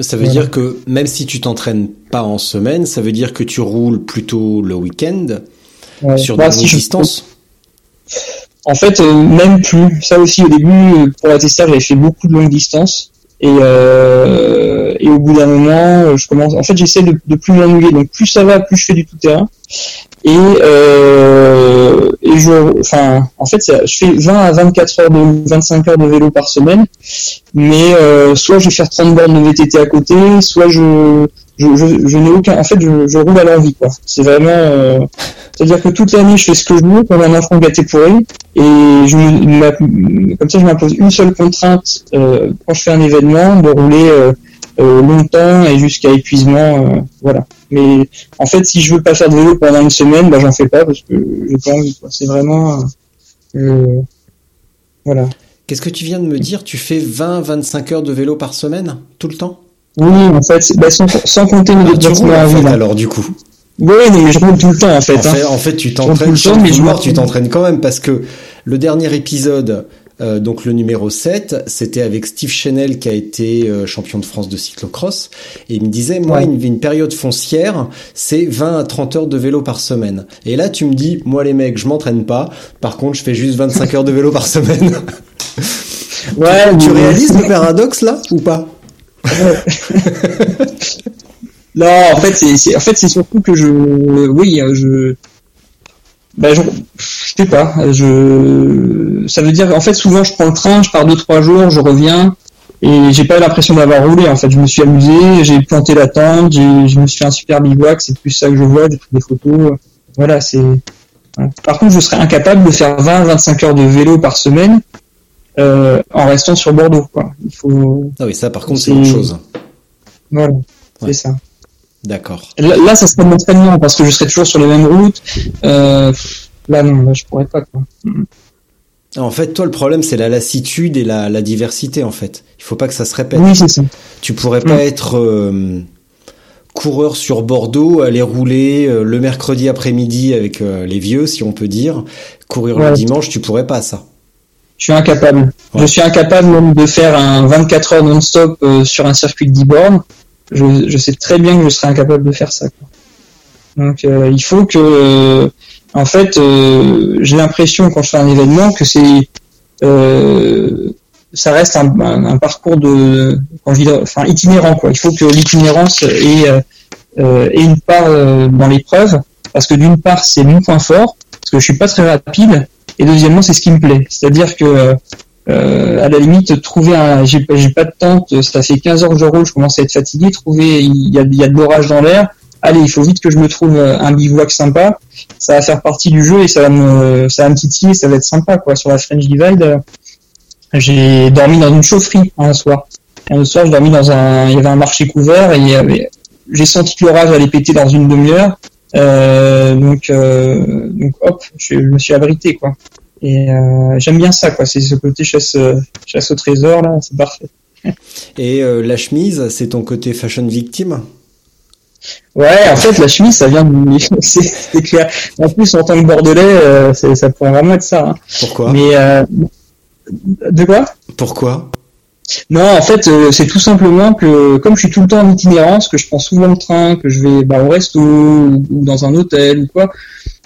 Ça veut Voilà. dire que même si tu t'entraînes pas en semaine, ça veut dire que tu roules plutôt le week-end Ouais. sur Bah, de si je- distances. En fait, euh, même plus. Ça aussi, au début, euh, pour la TCR, j'avais fait beaucoup de longues distances. Et, euh, et au bout d'un moment, je commence. En fait, j'essaie de, de plus m'ennuyer. Donc, plus ça va, plus je fais du tout-terrain. Et, euh, enfin, en fait, je fais 20 à 24 heures de, 25 heures de vélo par semaine. Mais euh, soit je vais faire 30 bornes de VTT à côté, soit je, je, n'ai aucun. En fait, je, roule à l'envie, quoi. C'est vraiment. euh, c'est-à-dire que toute l'année, je fais ce que je veux, comme un enfant gâté pourri, et comme ça, je m'impose une seule contrainte euh, quand je fais un événement, de rouler longtemps et jusqu'à épuisement, euh, voilà. Mais en fait, si je veux pas faire de vélo pendant une semaine, bah j'en fais pas parce que j'ai pas envie. C'est vraiment, euh, euh, voilà. Qu'est-ce que tu viens de me dire? Tu fais 20-25 heures de vélo par semaine? Tout le temps? Oui, en fait, bah, sans, sans compter mes Ah, en fait ville. alors du coup. Oui, mais je roule tout le temps en fait. En hein. fait, en fait, tu t'entraînes, le temps, mais je tu t'entraînes quand même parce que le dernier épisode, euh, donc le numéro 7, c'était avec Steve Chenel qui a été euh, champion de France de cyclocross et il me disait moi Ouais. une, une période foncière, c'est 20 à 30 heures de vélo par semaine. Et là tu me dis moi les mecs, je m'entraîne pas. Par contre, je fais juste 25 heures de vélo par semaine. Ouais, tu réalises le paradoxe là ou pas? Non, en fait, c'est, en fait, surtout que je, oui, je, bah, je, je sais pas, je, ça veut dire, en fait, souvent, je prends le train, je pars deux, trois jours, je reviens, et j'ai pas l'impression d'avoir roulé, en fait, je me suis amusé, j'ai planté la tente, j'ai, je me suis fait un super bivouac, c'est plus ça que je vois, j'ai pris des photos, voilà, c'est, voilà. Par contre, je serais incapable de faire 20, 25 heures de vélo par semaine, euh, en restant sur Bordeaux, quoi. Il faut, Ah oui, ça par contre c'est C'est- autre chose. voilà, Ouais. c'est ça. D'accord. Là, là, ça serait de l'entraînement parce que je serais toujours sur les mêmes routes. Euh, là, non, là, je pourrais pas. Quoi. En fait, toi le problème c'est la lassitude et la, la diversité en fait. Il faut pas que ça se répète. Oui, c'est ça. Tu pourrais pas être euh, coureur sur Bordeaux, aller rouler euh, le mercredi après-midi avec les vieux, si on peut dire, courir le dimanche, tu pourrais pas ça. Je suis incapable. Ouais. Je suis incapable même de faire un 24 heures non-stop sur un circuit de 10 bornes. Je, sais très bien que je serais incapable de faire ça. Donc, euh, il faut que, euh, en fait, euh, j'ai l'impression quand je fais un événement que c'est, ça reste un, parcours de, enfin, itinérant quoi. Il faut que l'itinérance ait, ait une part dans l'épreuve, parce que d'une part c'est mon point fort, parce que je suis pas très rapide, et deuxièmement c'est ce qui me plaît. C'est-à-dire que euh, à la limite, trouver un, j'ai j'ai pas de tente, ça fait 15 heures que je roule, je commence à être fatigué, trouver, il y a, y a de l'orage dans l'air, allez, il faut vite que je me trouve un bivouac sympa, ça va faire partie du jeu et ça va me, ça va me titiller, ça va être sympa, quoi. Sur la French Divide, j'ai dormi dans une chaufferie un soir. Et un soir, j'ai dormi dans un, il y avait un marché couvert et j'ai senti que l'orage allait péter dans une demi-heure. Euh, donc, euh, donc hop, je, me suis abrité quoi. Et euh, j'aime bien ça quoi. C'est ce côté chasse, chasse au trésor là, c'est parfait. Et euh, la chemise, c'est ton côté fashion victime? Ouais, en fait, la chemise, ça vient de... c'est clair. En plus, en tant que Bordelais, euh, ça pourrait vraiment être ça. Hein. Pourquoi? Mais euh, de quoi? Pourquoi? Non, en fait, euh, c'est tout simplement que comme je suis tout le temps en itinérance, que je prends souvent le train, que je vais bah, au resto ou, dans un hôtel ou quoi,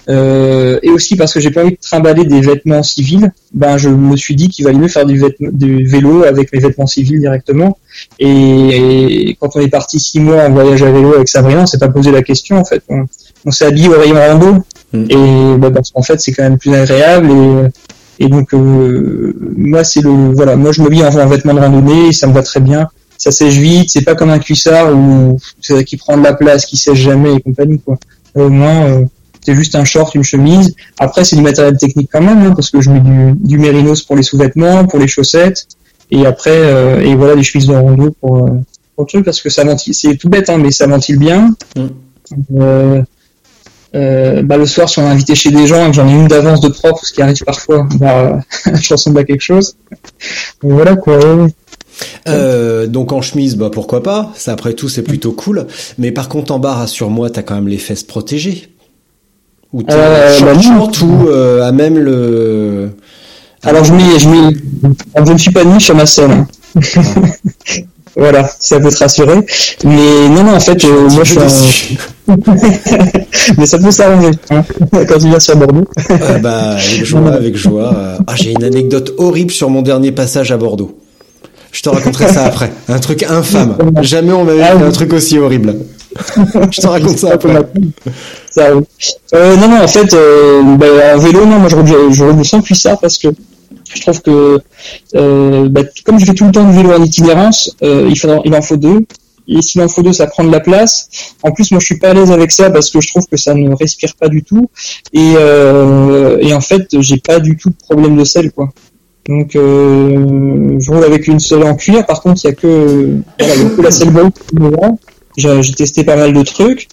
euh, et aussi parce que j'ai pas envie de trimballer des vêtements civils, ben je me suis dit qu'il valait mieux faire du, du, vélo avec mes vêtements civils directement. Et, quand on est parti six mois en voyage à vélo avec Sabrina, on s'est pas posé la question en fait. On, s'est habillé au rayon rando mm. et bah, parce qu'en fait c'est quand même plus agréable et et donc euh, moi c'est le voilà, moi je me mets en, en vêtements de randonnée, et ça me va très bien. Ça sèche vite, c'est pas comme un cuissard où qui prend de la place, qui sèche jamais et compagnie quoi. Au moins euh, c'est juste un short, une chemise. Après c'est du matériel technique quand même hein, parce que je mets du, du mérinos pour les sous-vêtements, pour les chaussettes et après euh, et voilà des chemises de rando pour, pour le truc parce que ça ventile, c'est tout bête hein, mais ça ventile bien. Mm. Euh, bah, le soir, si on est invité chez des gens et que j'en ai une d'avance de propre, ce qui arrive parfois, bah, je ressemble à quelque chose. Donc, voilà quoi. Euh, donc en chemise, bah pourquoi pas. Ça après tout, c'est plutôt cool. Mais par contre, en bas, rassure-moi, t'as quand même les fesses protégées. Ou t'as euh, bah, ou euh, à même le. Alors je mets, je mets, je ne suis pas nu sur ma. Hein. Ah. Voilà, ça peut te rassurer. Mais non, non, en fait, euh, moi je suis Mais ça peut s'arranger hein, quand tu viens sur Bordeaux. Euh, bah, avec joie, avec joie. Ah, j'ai une anecdote horrible sur mon dernier passage à Bordeaux. Je te raconterai ça après. Un truc infâme. Jamais on m'avait ah fait un truc aussi horrible. je te raconte ça après. Ça, euh, non, non, en fait, euh, bah, en vélo, non, moi je je roule sans cuissard parce que je trouve que euh, bah, comme je fais tout le temps du vélo en itinérance, euh, il, il en faut deux. Et s'il en faut deux, ça prend de la place. En plus, moi, je suis pas à l'aise avec ça parce que je trouve que ça ne respire pas du tout. Et, euh, et en fait, j'ai pas du tout de problème de sel, quoi. Donc, euh, je roule avec une seule en cuir. Par contre, il y a que, voilà, il y a que la selle J'ai testé pas mal de trucs,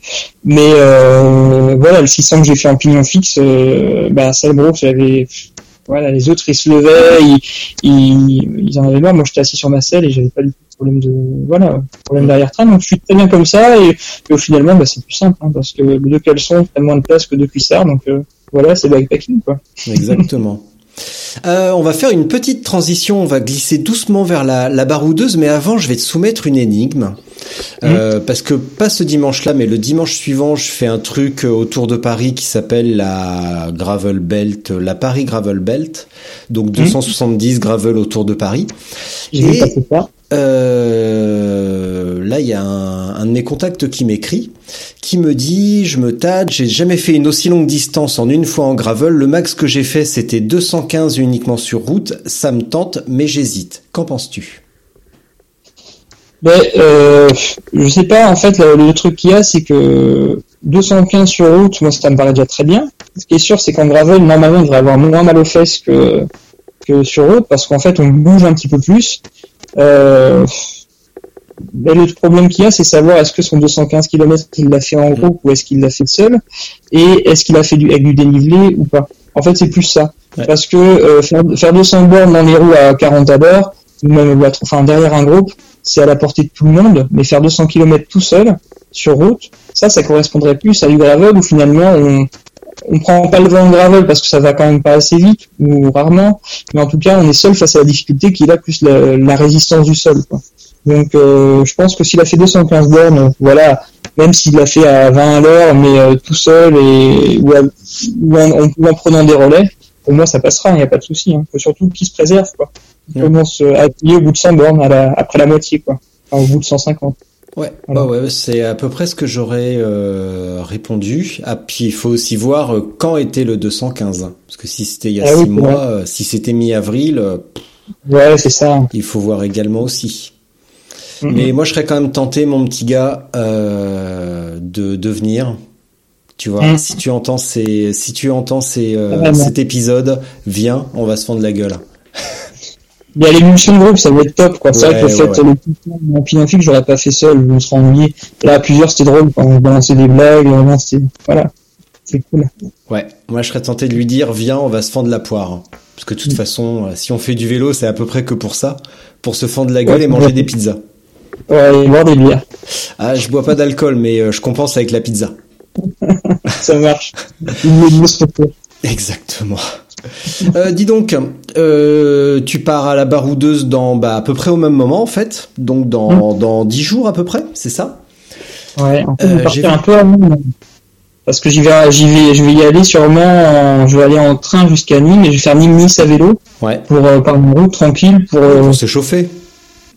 mais euh, voilà, le 600 que j'ai fait en pignon fixe, euh, bah, Selbro, j'avais voilà, les autres ils se levaient, ils, ils, ils en avaient marre. Moi j'étais assis sur ma selle et j'avais pas du tout de problème de voilà problème d'arrière train. Donc je suis très bien comme ça et, et finalement bah, c'est plus simple hein, parce que deux caleçons prennent moins de place que deux cuissards. Donc euh, voilà, c'est bikepacking quoi. Exactement. Euh, on va faire une petite transition, on va glisser doucement vers la, la baroudeuse, mais avant je vais te soumettre une énigme. Euh, parce que pas ce dimanche-là, mais le dimanche suivant, je fais un truc autour de Paris qui s'appelle la Gravel Belt, la Paris Gravel Belt, donc 270 gravel autour de Paris. Et euh, là, il y a un, un, de mes contacts qui m'écrit, qui me dit, je me tâte, j'ai jamais fait une aussi longue distance en une fois en gravel. Le max que j'ai fait, c'était 215 uniquement sur route. Ça me tente, mais j'hésite. Qu'en penses-tu? Ben, euh, je sais pas, en fait, le, truc qu'il y a, c'est que 215 sur route, moi, ça me paraît déjà très bien. Ce qui est sûr, c'est qu'en gravel, normalement, on devrait avoir moins mal aux fesses que sur route, parce qu'en fait, on bouge un petit peu plus. Euh, ben, le problème qu'il y a, c'est savoir est-ce que son 215 km, il l'a fait en groupe ou est-ce qu'il l'a fait seul, et est-ce qu'il a fait du, avec du dénivelé ou pas. En fait, c'est plus ça. Parce que euh, faire, faire 200 bornes dans les roues à 40 à l'heure, ou même enfin, derrière un groupe, c'est à la portée de tout le monde, mais faire 200 km tout seul, sur route, ça, ça correspondrait plus à du gravel où finalement on, on prend pas le vent de gravel parce que ça va quand même pas assez vite ou rarement, mais en tout cas on est seul face à la difficulté qu'il a plus la, résistance du sol. Quoi. Donc euh, je pense que s'il a fait 215 bornes, voilà, même s'il l'a fait à 20 à l'heure, mais euh, tout seul et ou, en, prenant des relais, pour moi ça passera, il n'y a pas de souci. Hein. Faut surtout qu'il se préserve, quoi. Il commence à appuyer au bout de 100 bornes après la moitié, quoi. Enfin, au bout de 150. Ouais, bah ouais, c'est à peu près ce que j'aurais euh, répondu. Ah, puis il faut aussi voir euh, quand était le 215, parce que si c'était il y a 6 ah mois, euh, si c'était mi-avril, Ouais, c'est ça. Il faut voir également aussi. Mhm. Mais moi, je serais quand même tenté, mon petit gars, euh, de devenir. Tu vois, Mhm. si tu entends ces, si tu entends ces, euh, Vraiment. cet épisode, viens, on va se fendre la gueule. Il y a l'émulsion de groupe, ça va être top, quoi. C'est Ouais, vrai que le fait, ouais, ouais. le mon j'aurais pas fait seul, je me serais ennuyé. Là, à plusieurs, c'était drôle, quand on balançait des blagues, vraiment, c'était, voilà. C'est cool. Ouais, moi, je serais tenté de lui dire, viens, on va se fendre la poire. Parce que de Mm. toute façon, euh, si on fait du vélo, c'est à peu près que pour ça, pour se fendre la gueule et manger des pizzas. Ouais, et boire des bières. Ah, je bois pas d'alcool, mais euh, je compense avec la pizza. Ça marche. Exactement. Euh, dis donc, euh, tu pars à la baroudeuse dans bah, à peu près au même moment en fait, donc dans Mm. dans dix jours à peu près, c'est ça? Ouais, en fait, Euh, j'ai un peu avant. Parce que j'y vais, j'y vais, je vais y aller sûrement, en- je vais aller en train jusqu'à Nîmes et je vais faire Nîmes-Nice à vélo Ouais. pour, par une route tranquille pour, Pour s'échauffer.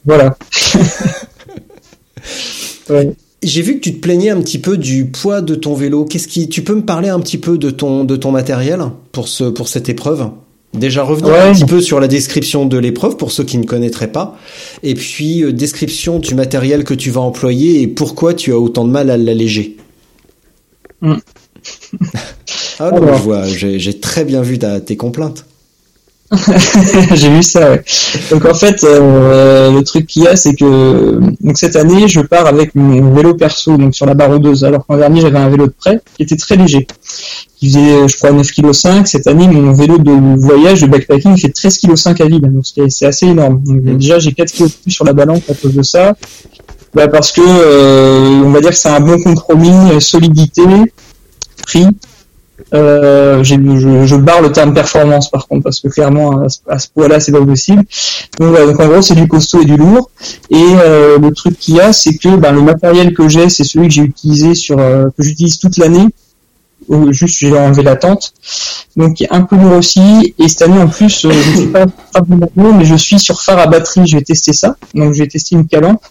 voilà. ouais. J'ai vu que tu te plaignais un petit peu du poids de ton vélo. Qu'est-ce qui Tu peux me parler un petit peu de ton de ton matériel pour ce pour cette épreuve? Déjà revenir Ouais. un petit peu sur la description de l'épreuve pour ceux qui ne connaîtraient pas, et puis euh, description du matériel que tu vas employer et pourquoi tu as autant de mal à l'alléger. Mm. ah non, je vois, j'ai j'ai très bien vu ta, tes complaintes. J'ai vu ça, ouais. Donc en fait, euh, le truc qu'il y a, c'est que donc cette année, je pars avec mon vélo perso, donc sur la baroudeuse. Alors qu'en dernier, j'avais un vélo de prêt qui était très léger, qui faisait, je crois, 9,5 kg. Cette année, mon vélo de voyage, de backpacking, fait 13,5 kg à vide. Donc c'est assez énorme. Donc, Mhm. déjà, j'ai 4 kg de plus sur la balance à cause de ça. Bah, parce que euh, on va dire que c'est un bon compromis, euh, solidité, prix. Euh, j'ai- je, barre le terme performance par contre parce que clairement à ce, ce poids-là c'est pas possible. Donc, donc en gros c'est du costaud et du lourd. Et euh, le truc qu'il y a c'est que ben, le matériel que j'ai c'est celui que j'ai utilisé sur euh, que j'utilise toute l'année. Juste j'ai enlevé la tente, donc qui est un peu lourd aussi. Et cette année en plus, je ne sais pas mais je suis sur phare à batterie. Je vais tester ça. Donc je vais tester une calampe.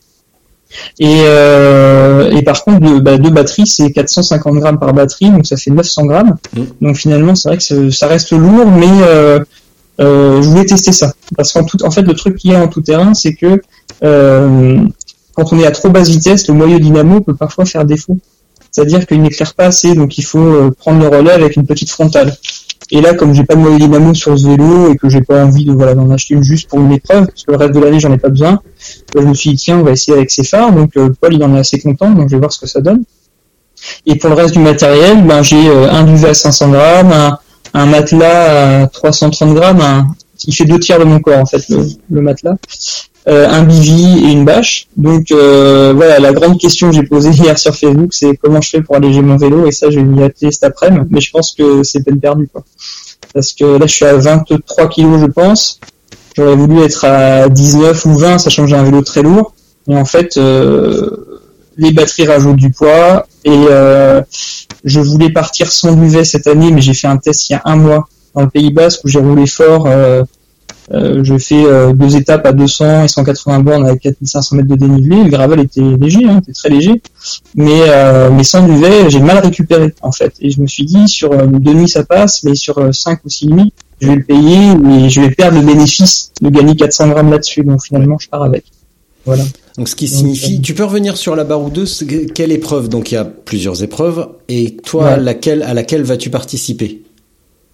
Et, euh, et par contre, deux, bah, deux batteries, c'est 450 grammes par batterie, donc ça fait 900 grammes. Mm. Donc finalement, c'est vrai que ça- reste lourd, mais euh, euh, je voulais tester ça. Parce qu'en tout, en fait, le truc qu'il y a en tout terrain, c'est que quand on est à trop basse vitesse, le moyeu dynamo peut parfois faire défaut. C'est-à-dire qu'il n'éclaire pas assez, donc il faut prendre le relais avec une petite frontale. Et là, comme j'ai pas de moyeu dynamo sur ce vélo et que j'ai pas envie de voilà d'en acheter une juste pour une épreuve, parce que le reste de l'année j'en ai pas besoin, euh, je me suis dit tiens on va essayer avec ces phares. Donc euh, Paul il en est assez content, donc je vais voir ce que ça donne. Et pour le reste du matériel, ben j'ai euh, un duvet à 500 grammes, un, un matelas à 330 grammes, un, il fait deux tiers de mon corps en fait le matelas, euh, un bivy et une bâche. Donc euh, voilà, la grande question que j'ai posée hier sur Facebook, c'est comment je fais pour alléger mon vélo et ça je vais m'y atteler cet après-midi, mais je pense que c'est peine perdue quoi. Parce que là je suis à 23 kilos je pense. J'aurais voulu être à 19 ou 20, sachant que j'ai un vélo très lourd. Et en fait, euh, les batteries rajoutent du poids. Et je voulais partir sans duvet cette année, mais j'ai fait un test il y a un mois dans le Pays Basque où j'ai roulé fort. Euh, je fais euh, deux étapes à 200 et 180 bornes avec 4500 mètres de dénivelé. Le gravel était léger, hein, était très léger, mais euh, mais sans duvet, j'ai mal récupéré en fait. Et je me suis dit sur euh, deux nuits ça passe, mais sur cinq ou six nuits, je vais le payer et je vais perdre le bénéfice de gagner 400 grammes là-dessus. Donc finalement, je pars avec. Voilà. Donc ce qui signifie, tu peux revenir sur la baroudeuse, quelle épreuve? Donc il y a plusieurs épreuves, et toi, Ouais. laquelle, à laquelle vas-tu participer?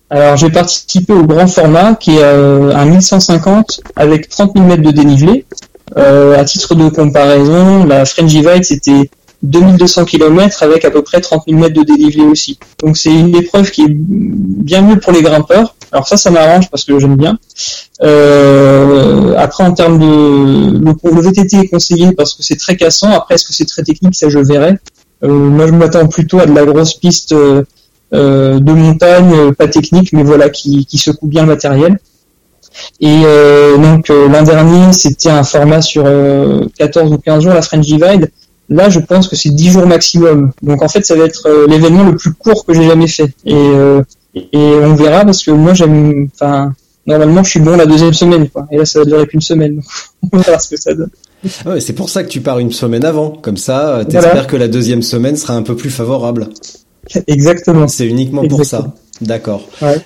Alors j'ai participé au grand format qui est euh, un 1150 avec 30 000 mètres de dénivelé. Euh, à titre de comparaison, la Frangivite c'était 2200 km avec à peu près 30 000 mètres de dénivelé aussi. Donc c'est une épreuve qui est bien mieux pour les grimpeurs. Alors ça, ça m'arrange parce que j'aime bien. Euh, après en termes de le, VTT est conseillé parce que c'est très cassant. Après est-ce que c'est très technique, ça je verrai. Euh, moi je m'attends plutôt à de la grosse piste. euh, de montagne, euh, pas technique, mais voilà, qui, qui secoue bien le matériel. Et euh, donc euh, l'an dernier, c'était un format sur euh, 14 ou 15 jours, la French Divide. Là, je pense que c'est 10 jours maximum. Donc en fait, ça va être euh, l'événement le plus court que j'ai jamais fait. Et, euh, et on verra parce que moi, j'aime. Enfin, normalement, je suis bon la deuxième semaine, quoi. Et là, ça va durer qu'une semaine. on verra ce que ça donne. ah ouais, C'est pour ça que tu pars une semaine avant, comme ça, t'espères Voilà. que la deuxième semaine sera un peu plus favorable. Exactement. C'est uniquement pour ça. D'accord. Ouais.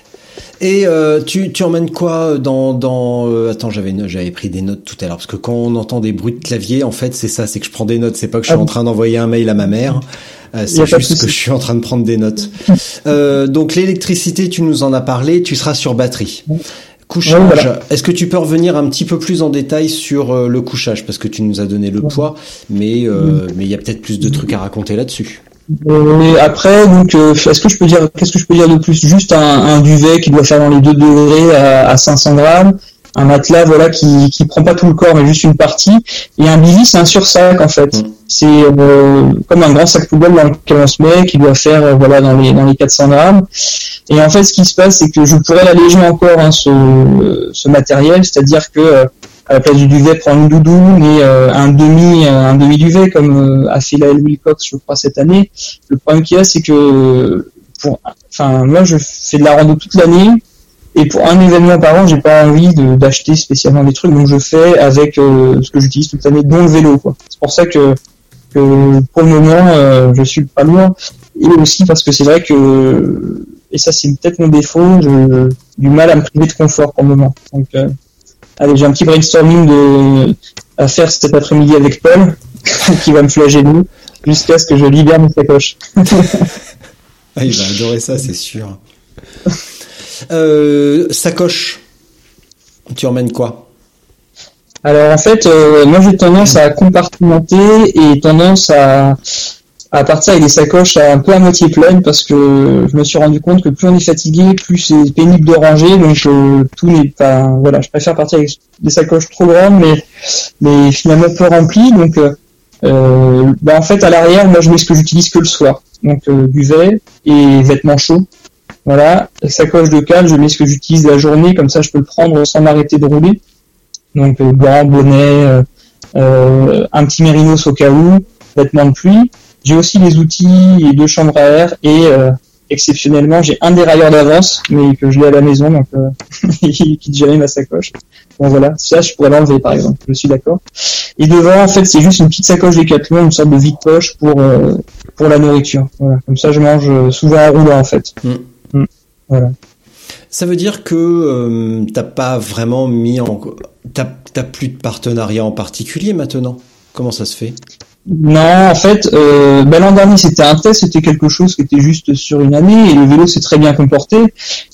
Et euh, tu, tu emmènes quoi dans dans euh, attends j'avais j'avais pris des notes tout à l'heure parce que quand on entend des bruits de clavier en fait c'est ça c'est que je prends des notes c'est pas que je suis Ah en train d'envoyer un mail à ma mère euh, c'est juste que je suis en train de prendre des notes. Euh, donc l'électricité tu nous en as parlé tu seras sur batterie. Couchage, Ouais, voilà. est-ce que tu peux revenir un petit peu plus en détail sur euh, le couchage? Parce que tu nous as donné le poids mais euh, mais il y a peut-être plus de trucs à raconter là-dessus. Et après, donc, euh, est-ce que je peux dire, qu'est-ce que je peux dire de plus? Juste un, un duvet qui doit faire dans les 2 degrés à, à 500 grammes, un matelas, voilà, qui qui prend pas tout le corps mais juste une partie, et un billy, c'est un sursac en fait. Mm. C'est euh, comme un grand sac poubelle dans lequel on se met, qui doit faire euh, voilà dans les dans les 400 grammes. Et en fait, ce qui se passe, c'est que je pourrais l'alléger encore hein, ce ce matériel, c'est-à-dire que euh, à la place du duvet, prendre une doudoune et euh, un demi un demi duvet comme euh, a fait la Wilcox, je crois cette année. Le problème qu'il y a, c'est que pour, enfin, moi, je fais de la rando toute l'année. Et pour un événement par an, j'ai pas envie d'acheter spécialement des trucs, donc je fais avec euh, ce que j'utilise toute l'année, dont le vélo. quoi. C'est pour ça que, pour le moment, euh, je suis pas loin. Et aussi parce que c'est vrai que, et ça c'est peut-être mon défaut, du mal à me priver de confort pour le moment. Donc, euh, allez, j'ai un petit brainstorming de, à faire cet après-midi avec Paul, qui va me flageller jusqu'à ce que je libère mes sacoches. Ah, il va adorer ça, c'est sûr. Euh, sacoche. Tu emmènes quoi? Alors en fait, euh, moi j'ai tendance à compartimenter et tendance à, à partir avec des sacoches un peu à moitié pleines parce que je me suis rendu compte que plus on est fatigué, plus c'est pénible de ranger, donc euh, tout n'est pas. Voilà, je préfère partir avec des sacoches trop grandes, mais mais finalement peu remplies. Donc euh, euh, bah, en fait à l'arrière, moi je mets ce que j'utilise que le soir, donc euh, duvet et vêtements chauds. Voilà, sacoche de cale, je mets ce que j'utilise la journée, comme ça je peux le prendre sans m'arrêter de rouler donc euh, gants, bonnet, un petit mérinos au cas où, vêtements de pluie. J'ai aussi des outils et deux chambres à air et euh, exceptionnellement j'ai un dérailleur d'avance mais que je l'ai à la maison donc euh, il quitte jamais ma sacoche. Bon voilà, ça je pourrais l'enlever par exemple, je suis d'accord. Et devant en fait c'est juste une petite sacoche Decathlon, une sorte de vide poche pour euh, pour la nourriture. Voilà, comme ça je mange euh, souvent en roulant en fait. Mm. Mm. Voilà. Ça veut dire que euh, t'as pas vraiment mis en... T'as t'as plus de partenariat en particulier maintenant? Comment ça se fait? Non, en fait, euh, ben, l'an dernier c'était un test, c'était quelque chose qui était juste sur une année et le vélo s'est très bien comporté.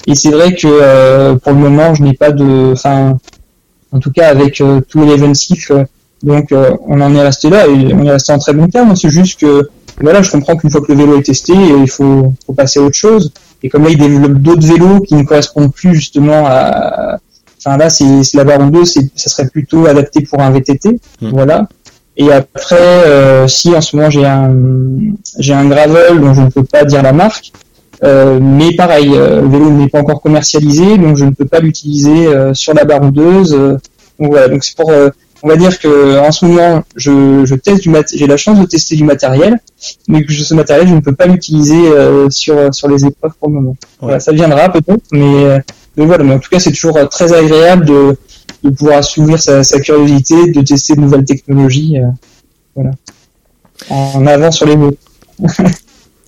Et c'est vrai que euh, pour le moment, je n'ai pas de, enfin, en tout cas avec euh, tout l'Evensif, euh, donc euh, on en est resté là et on est resté en très bon terme. C'est juste que voilà, je comprends qu'une fois que le vélo est testé, il faut, faut passer à autre chose. Et comme là, il développe d'autres vélos qui ne correspondent plus justement à, enfin là, c'est c'est la Baron 2, c'est, ça serait plutôt adapté pour un VTT, Mm. voilà. Et après, euh, si en ce moment j'ai un j'ai un gravel dont je ne peux pas dire la marque, euh, mais pareil, euh, le vélo n'est pas encore commercialisé, donc je ne peux pas l'utiliser euh, sur la baroudeuse. euh, donc voilà, donc c'est pour, euh, on va dire que en ce moment, je, je teste du mat, j'ai la chance de tester du matériel, mais que ce matériel, je ne peux pas l'utiliser euh, sur sur les épreuves pour le moment. Voilà, ça viendra peut-être, mais, mais voilà. Mais en tout cas, c'est toujours très agréable de de pouvoir assouvir sa, sa curiosité, de tester de nouvelles technologies, euh, voilà, en avant sur les mots.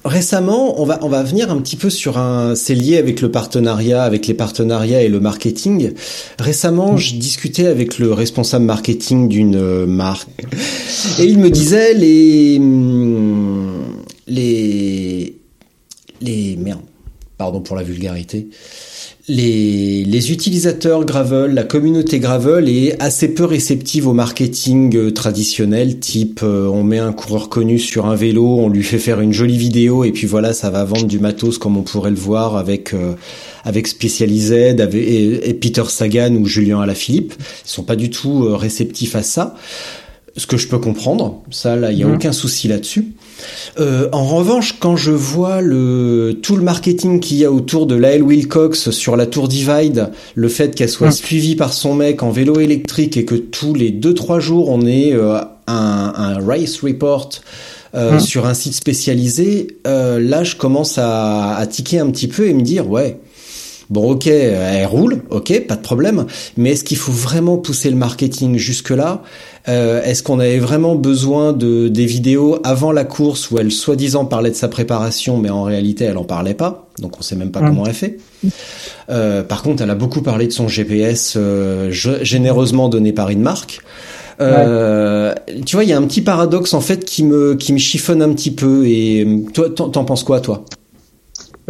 Récemment, on va on va venir un petit peu sur un c'est lié avec le partenariat avec les partenariats et le marketing. Récemment, je discutais avec le responsable marketing d'une euh, marque et il me disait les hum, les les merde, pardon pour la vulgarité. Les, les utilisateurs Gravel, la communauté Gravel est assez peu réceptive au marketing euh, traditionnel, type euh, on met un coureur connu sur un vélo, on lui fait faire une jolie vidéo et puis voilà, ça va vendre du matos comme on pourrait le voir avec euh, avec Specialized avec, et, et Peter Sagan ou Julien Alaphilippe. Ils sont pas du tout euh, réceptifs à ça. Ce que je peux comprendre, ça là, il y a Mhm. aucun souci là-dessus. Euh, en revanche, quand je vois le tout le marketing qu'il y a autour de Lael Wilcox sur la Tour Divide, le fait qu'elle soit Mm. suivie par son mec en vélo électrique et que tous les 2-3 jours on ait euh, un, un race report euh, Mm. sur un site spécialisé, euh, là je commence à, à tiquer un petit peu et me dire ouais, Bon, ok, elle roule, ok, pas de problème. Mais est-ce qu'il faut vraiment pousser le marketing jusque là euh, Est-ce qu'on avait vraiment besoin de des vidéos avant la course où elle soi-disant parlait de sa préparation, mais en réalité elle en parlait pas, donc on sait même pas comment elle fait. Euh, par contre, elle a beaucoup parlé de son GPS euh, généreusement donné par une marque. Tu vois, il y a un petit paradoxe en fait qui me qui me chiffonne un petit peu. Et toi, t'en penses quoi, toi?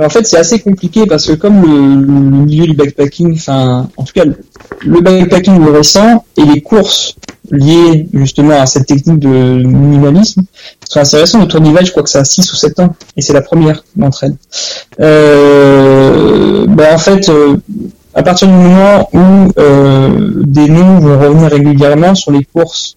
En fait, c'est assez compliqué parce que comme le, le, milieu du backpacking, enfin, en tout cas, le backpacking le récent et les courses liées justement à cette technique de minimalisme sont assez récents. Le Tour d'Ival, je crois que ça a 6 ou 7 ans et c'est la première d'entre elles. Euh, ben, en fait, euh, à partir du moment où euh, des noms vont revenir régulièrement sur les courses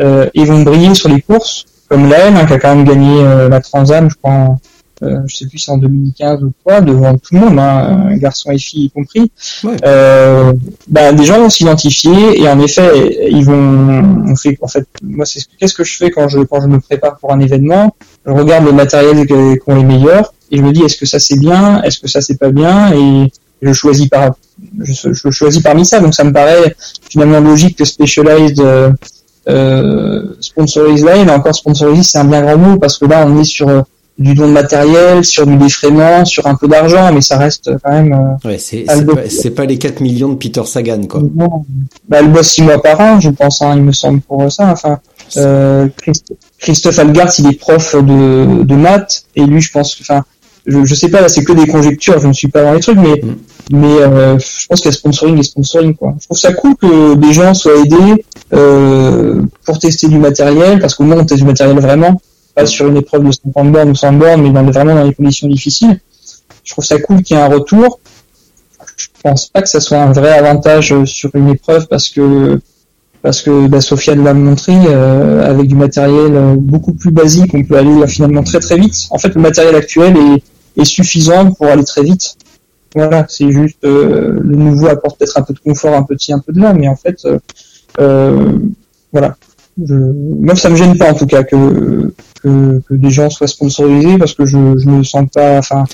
euh, et vont briller sur les courses, comme Lael, hein, qui a quand même gagné la Transam, je crois, euh, je sais plus si en 2015 ou quoi, devant tout le monde, hein, garçons et filles y compris, euh, bah, des gens vont s'identifier et en effet, ils vont, on fait, en fait, moi c'est qu'est-ce que je fais quand je quand je me prépare pour un événement, je regarde le matériel qui ont les meilleurs et je me dis est-ce que ça c'est bien, est-ce que ça c'est pas bien? Et je choisis par je, je, choisis parmi ça. Donc ça me paraît finalement logique que Specialized euh, euh, sponsorise là. Mais encore sponsorise c'est un bien grand mot parce que là on est sur du don de matériel, sur du défraiement, sur un peu d'argent, mais ça reste quand même. Euh, ouais, c'est pas, pas, les 4 millions de Peter Sagan, quoi. Bah, elle bosse 6 mois par an, je pense, hein, il me semble, pour ça. Enfin, euh, Christophe Algard, il est prof de, de maths, et lui, je pense, enfin, je, je sais pas, c'est que des conjectures, je ne suis pas dans les trucs, mais, mm. mais euh, je pense qu'il y a sponsoring et sponsoring, quoi. Je trouve ça cool que des gens soient aidés euh, pour tester du matériel, parce qu'au moins on teste du matériel vraiment sur une épreuve de 50 bornes ou 100 bornes, mais dans, vraiment dans des conditions difficiles. Je trouve ça cool qu'il y ait un retour. Je pense pas que ça soit un vrai avantage sur une épreuve parce que parce que Sophia l'a montré euh, avec du matériel euh, beaucoup plus basique, on peut aller finalement très très vite. En fait, le matériel actuel est, suffisant pour aller très vite. Voilà, c'est juste euh, le nouveau apporte peut-être un peu de confort, un petit, un peu de là, mais en fait, voilà, je, moi, ça me gêne pas en tout cas que, que, que des gens soient sponsorisés parce que je, je me sens pas, enfin,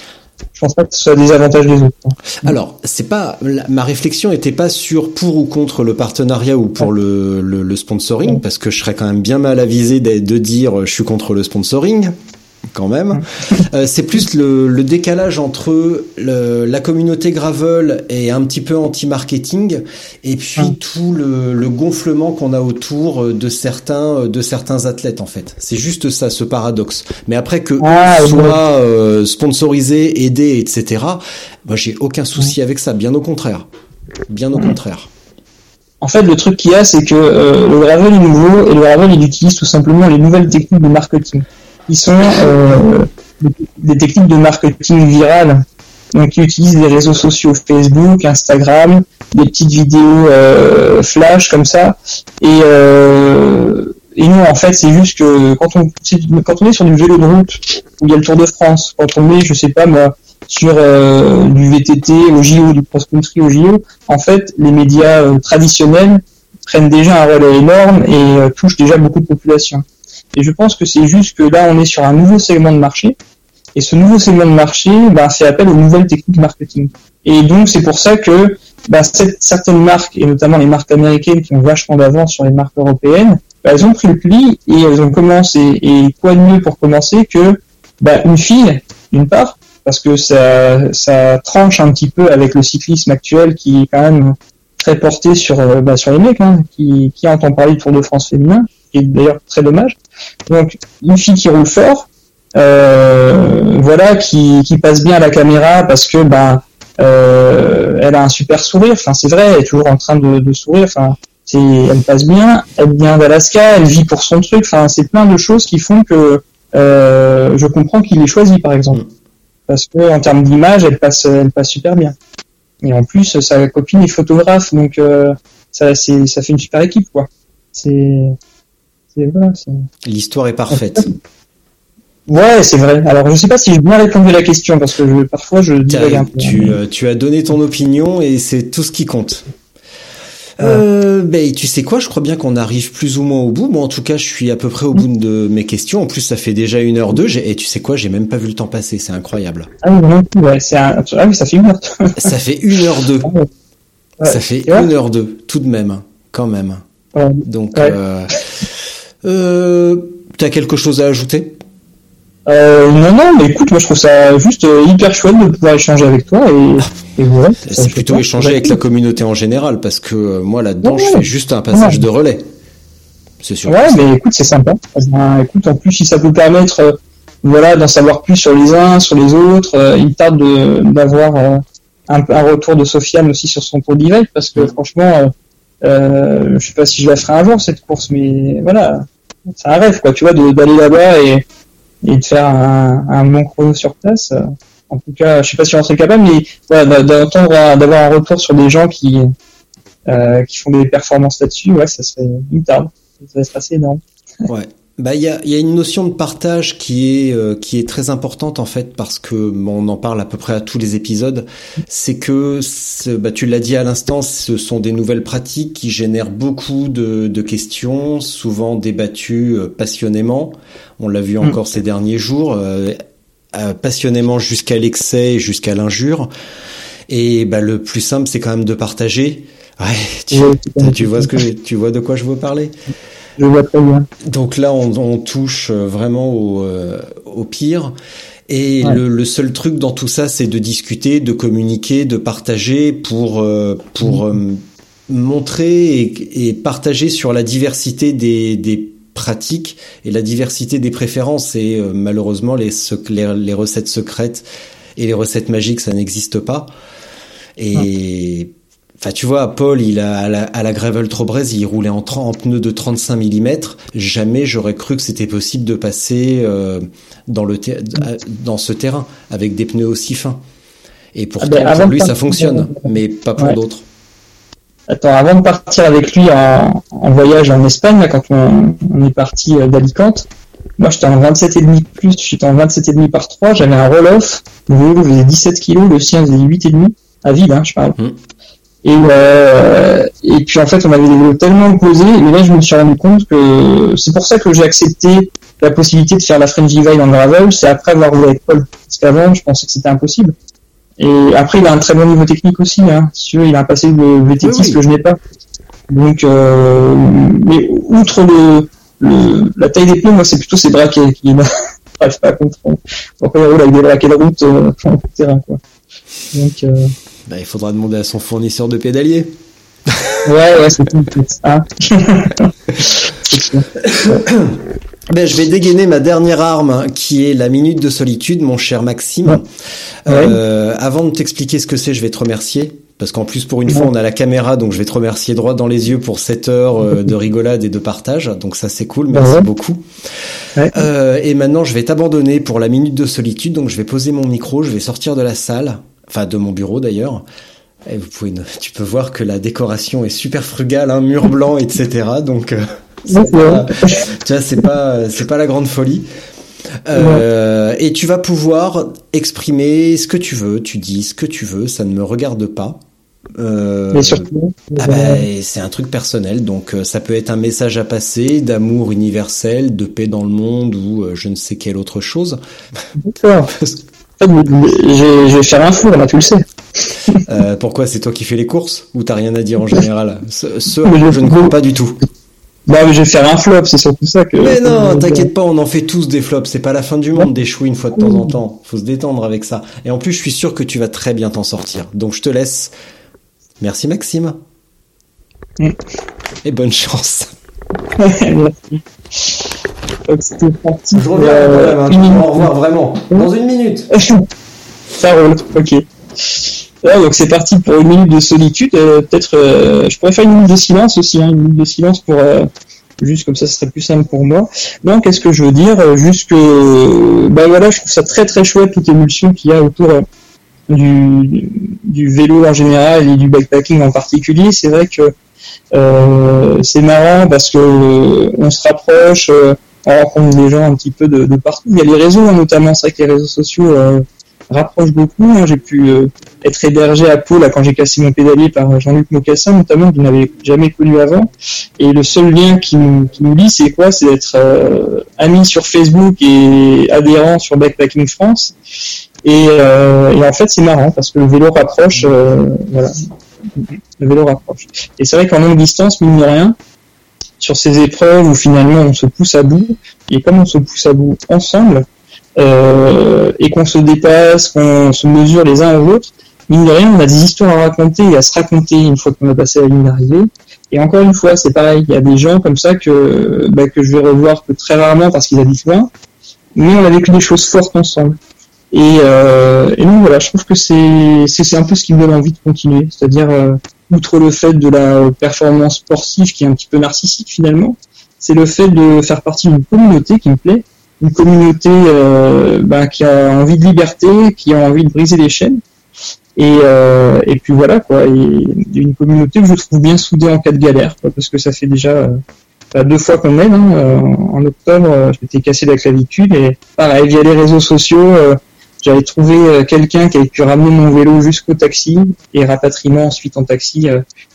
je pense pas que ce soit des avantages des autres. Alors, c'est pas ma réflexion était pas sur pour ou contre le partenariat ou pour le, le, le, sponsoring parce que je serais quand même bien mal avisé de, de dire je suis contre le sponsoring quand même. Euh, c'est plus le, le, décalage entre le, la communauté gravel et un petit peu anti-marketing, et puis tout le, le gonflement qu'on a autour de certains de certains athlètes en fait. C'est juste ça, ce paradoxe. Mais après que ah, soit euh, sponsorisé, aidé, etc. Moi, j'ai aucun souci avec ça. Bien au contraire. Bien au contraire. En fait, le truc qu'il y a, c'est que euh, le gravel est nouveau et le gravel il utilise tout simplement les nouvelles techniques de marketing qui sont euh, des techniques de marketing viral. Donc, qui utilisent les réseaux sociaux Facebook, Instagram, des petites vidéos euh, flash comme ça. Et, euh, et nous, en fait, c'est juste que quand on, quand on est sur du vélo de route, où il y a le Tour de France, quand on est, je sais pas moi, sur du VTT au JO, du cross-country au JO, en fait, les médias traditionnels prennent déjà un relais énorme et touchent déjà beaucoup de population. Et je pense que c'est juste que là, on est sur un nouveau segment de marché. Et ce nouveau segment de marché bah, fait appel aux nouvelles techniques marketing. Et donc, c'est pour ça que bah, certaines marques, et notamment les marques américaines qui ont vachement d'avance sur les marques européennes, bah, elles ont pris le pli et elles ont commencé. Et quoi de mieux pour commencer que bah, une fille, d'une part, parce que ça, ça tranche un petit peu avec le cyclisme actuel qui est quand même très porté sur, euh, sur les mecs, hein, qui, qui entend parler du Tour de France féminin, qui est d'ailleurs très dommage. Donc une fille qui roule fort, euh, voilà, qui, passe bien à la caméra parce que ben euh, elle a un super sourire. C'est vrai, elle est toujours en train de, sourire. Elle passe bien, elle vient d'Alaska, elle vit pour son truc. C'est plein de choses qui font que euh, je comprends qu'il est choisi par exemple parce que en termes d'image elle passe super bien. Et en plus sa copine est photographe donc ça c'est ça fait une super équipe quoi. C'est L'histoire est parfaite. Ouais, c'est vrai. Alors, je sais pas si j'ai bien répondu à la question parce que parfois je divague un peu. Tu, euh, tu, as donné ton opinion et c'est tout ce qui compte. Euh, ben, tu sais quoi, je crois bien qu'on arrive plus ou moins au bout. Moi, en tout cas, je suis à peu près au bout de mes questions. En plus, ça fait déjà une heure deux. Et tu sais quoi, j'ai même pas vu le temps passer. C'est incroyable. Ah oui, ouais, c'est un... ah oui, ça fait une heure. ça fait une heure deux. Ouais. Ça fait une heure deux, tout de même, quand même. Donc, euh, euh, t'as quelque chose à ajouter? Euh, non, non, mais écoute, moi je trouve ça juste euh, hyper chouette de pouvoir échanger avec toi et, et voilà. C'est plutôt échanger avec la communauté en général parce que euh, moi là-dedans ouais, je fais juste un passage ouais. de relais. C'est sûr. Ouais, mais écoute, c'est sympa. Ben, écoute, en plus, si ça peut permettre, euh, voilà, d'en savoir plus sur les uns, sur les autres, il tarde d'avoir un, un, retour de Sofiane aussi sur son tour d'hiver parce que franchement, je sais pas si je la ferai un jour cette course, mais voilà, c'est un rêve quoi, tu vois, d'aller là-bas et et de faire un, un bon chrono sur place. En tout cas, je sais pas si on serait capable, mais d'entendre, d'avoir un retour sur des gens qui euh, qui font des performances là-dessus, ouais, ça serait une table. Ça serait assez énorme. Ouais. Bah il y a, y a une notion de partage qui est euh, qui est très importante en fait parce que bon, on en parle à peu près à tous les épisodes. C'est que bah tu l'as dit à l'instant, ce sont des nouvelles pratiques qui génèrent beaucoup de, de questions, souvent débattues euh, passionnément. On l'a vu encore mmh. ces derniers jours, euh, passionnément jusqu'à l'excès, jusqu'à l'injure. Et bah le plus simple, c'est quand même de partager. Ouais, tu, tu vois ce que tu vois de quoi je veux parler. Je vois très bien. Donc là, on, on touche vraiment au, euh, au pire. Et ouais. le, le, seul truc dans tout ça, c'est de discuter, de communiquer, de partager pour euh, pour mmh. euh, montrer et, et, partager sur la diversité des, des pratiques et la diversité des préférences. Et euh, malheureusement, les, les, les, recettes secrètes et les recettes magiques, ça n'existe pas. Et Enfin, tu vois, Paul, il a à la, à la Gravel Trobrez, il roulait en, en pneus de 35 mm. Jamais j'aurais cru que c'était possible de passer euh, dans le dans ce terrain avec des pneus aussi fins. Et pourtant, ah ben, pour lui, ça fonctionne, mais pas pour ouais. d'autres. Attends, avant de partir avec lui en, en voyage en Espagne, là, quand on, on est parti euh, d'Alicante, moi j'étais en 27,5 plus, j'étais en 27,5 par 3, j'avais un roll-off, le vélo faisait 17 kg, le sien faisait 8,5 à vide, hein, je parle. Hum. Et, euh, et puis en fait, on avait des vélos tellement opposés. Et là, je me suis rendu compte que c'est pour ça que j'ai accepté la possibilité de faire la French Divide en gravel. C'est après avoir roulé avec Paul. Parce qu'avant, je pensais que c'était impossible. Et après, il a un très bon niveau technique aussi. Hein. Si il a un passé de oui, oui. que je n'ai pas. Donc, euh, mais outre le, le, la taille des pneus, moi, c'est plutôt ses braquets qui pas à comprendre. Pourquoi il roule avec des braquets de route euh, en terrain, quoi. Donc, euh, bah, il faudra demander à son fournisseur de pédalier. Ouais, ouais, c'est tout. Ah. ben, je vais dégainer ma dernière arme, qui est la minute de solitude, mon cher Maxime. Ouais. Euh, ouais. Avant de t'expliquer ce que c'est, je vais te remercier. Parce qu'en plus, pour une ouais. fois, on a la caméra, donc je vais te remercier droit dans les yeux pour cette heure euh, de rigolade et de partage. Donc ça, c'est cool. Merci beaucoup. Euh, et maintenant, je vais t'abandonner pour la minute de solitude. Donc je vais poser mon micro, je vais sortir de la salle enfin de mon bureau d'ailleurs. Et vous pouvez, tu peux voir que la décoration est super frugale, un hein, mur blanc, etc. Donc, euh, pas, tu vois, c'est pas, c'est pas la grande folie. Euh, ouais. Et tu vas pouvoir exprimer ce que tu veux, tu dis ce que tu veux, ça ne me regarde pas. Euh, Mais surtout, ah bah, c'est un truc personnel, donc ça peut être un message à passer d'amour universel, de paix dans le monde ou je ne sais quelle autre chose. D'accord. Je, je vais faire un four, là, tu le sais. Euh, pourquoi C'est toi qui fais les courses Ou t'as rien à dire en général? Ce, ce je, je ne crois pas du tout. Bah, mais je vais faire un flop, c'est surtout ça que. Mais non, t'inquiète pas, on en fait tous des flops. C'est pas la fin du monde d'échouer une fois de temps en temps. Faut se détendre avec ça. Et en plus, je suis sûr que tu vas très bien t'en sortir. Donc, je te laisse. Merci, Maxime. Mm. Et bonne chance. Donc c'était parti. Je reviens euh, Au revoir vraiment. Dans une minute. Ça roule, ok. Donc c'est parti pour une minute de solitude. Euh, Peut-être, euh, je pourrais faire une minute de silence aussi, hein, une minute de silence pour juste comme ça, ce serait plus simple pour moi. Non, qu'est-ce que je veux dire Juste que, ben voilà, je trouve ça très très chouette toute émulsion qu'il y a autour du, du vélo en général et du bikepacking en particulier. C'est vrai que euh, c'est marrant parce que on se rapproche, euh, on rencontre des gens un petit peu de, partout. Il y a les réseaux notamment, c'est vrai que les réseaux sociaux euh, rapprochent beaucoup. Hein. J'ai pu être hébergé à Pau là quand j'ai cassé mon pédalier par Jean-Luc Mocassin notamment que je n'avais jamais connu avant et le seul lien qui, nous, qui lie c'est quoi? C'est d'être euh, ami sur Facebook et adhérent sur Backpacking France et, euh, en fait c'est marrant parce que le vélo rapproche euh, voilà le vélo rapproche et c'est vrai qu'en longue distance mine de rien sur ces épreuves où finalement on se pousse à bout et comme on se pousse à bout ensemble euh, et qu'on se dépasse, qu'on se mesure les uns aux autres, mine de rien, on a des histoires à raconter et à se raconter une fois qu'on a passé la ligne d'arrivée. Et encore une fois, c'est pareil, il y a des gens comme ça que, bah, que je vais revoir que très rarement parce qu'ils habitent loin, mais on a vécu des choses fortes ensemble. Et, euh, et donc voilà, je trouve que c'est un peu ce qui me donne envie de continuer, c'est-à-dire euh, outre le fait de la performance sportive qui est un petit peu narcissique finalement, c'est le fait de faire partie d'une communauté qui me plaît, une communauté euh, bah, qui a envie de liberté, qui a envie de briser les chaînes. Et, euh, et puis voilà quoi, une communauté que je trouve bien soudée en cas de galère, quoi, parce que ça fait déjà euh, bah, deux fois qu'on m'aide. Hein, euh, en octobre, je m'étais cassé la clavicule et pareil via les réseaux sociaux, j'avais trouvé quelqu'un qui avait pu ramener mon vélo jusqu'au taxi et rapatriement ensuite en taxi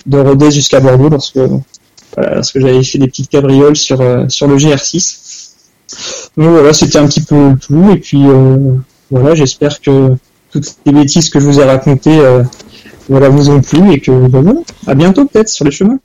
de Rodez jusqu'à Bordeaux lorsque j'avais fait des petites cabrioles sur sur le GR6. Donc voilà, c'était un petit peu tout. Et puis euh, voilà, j'espère que toutes les bêtises que je vous ai racontées, euh, voilà, vous ont plu et que bah, voilà, à bientôt peut-être sur les chemins.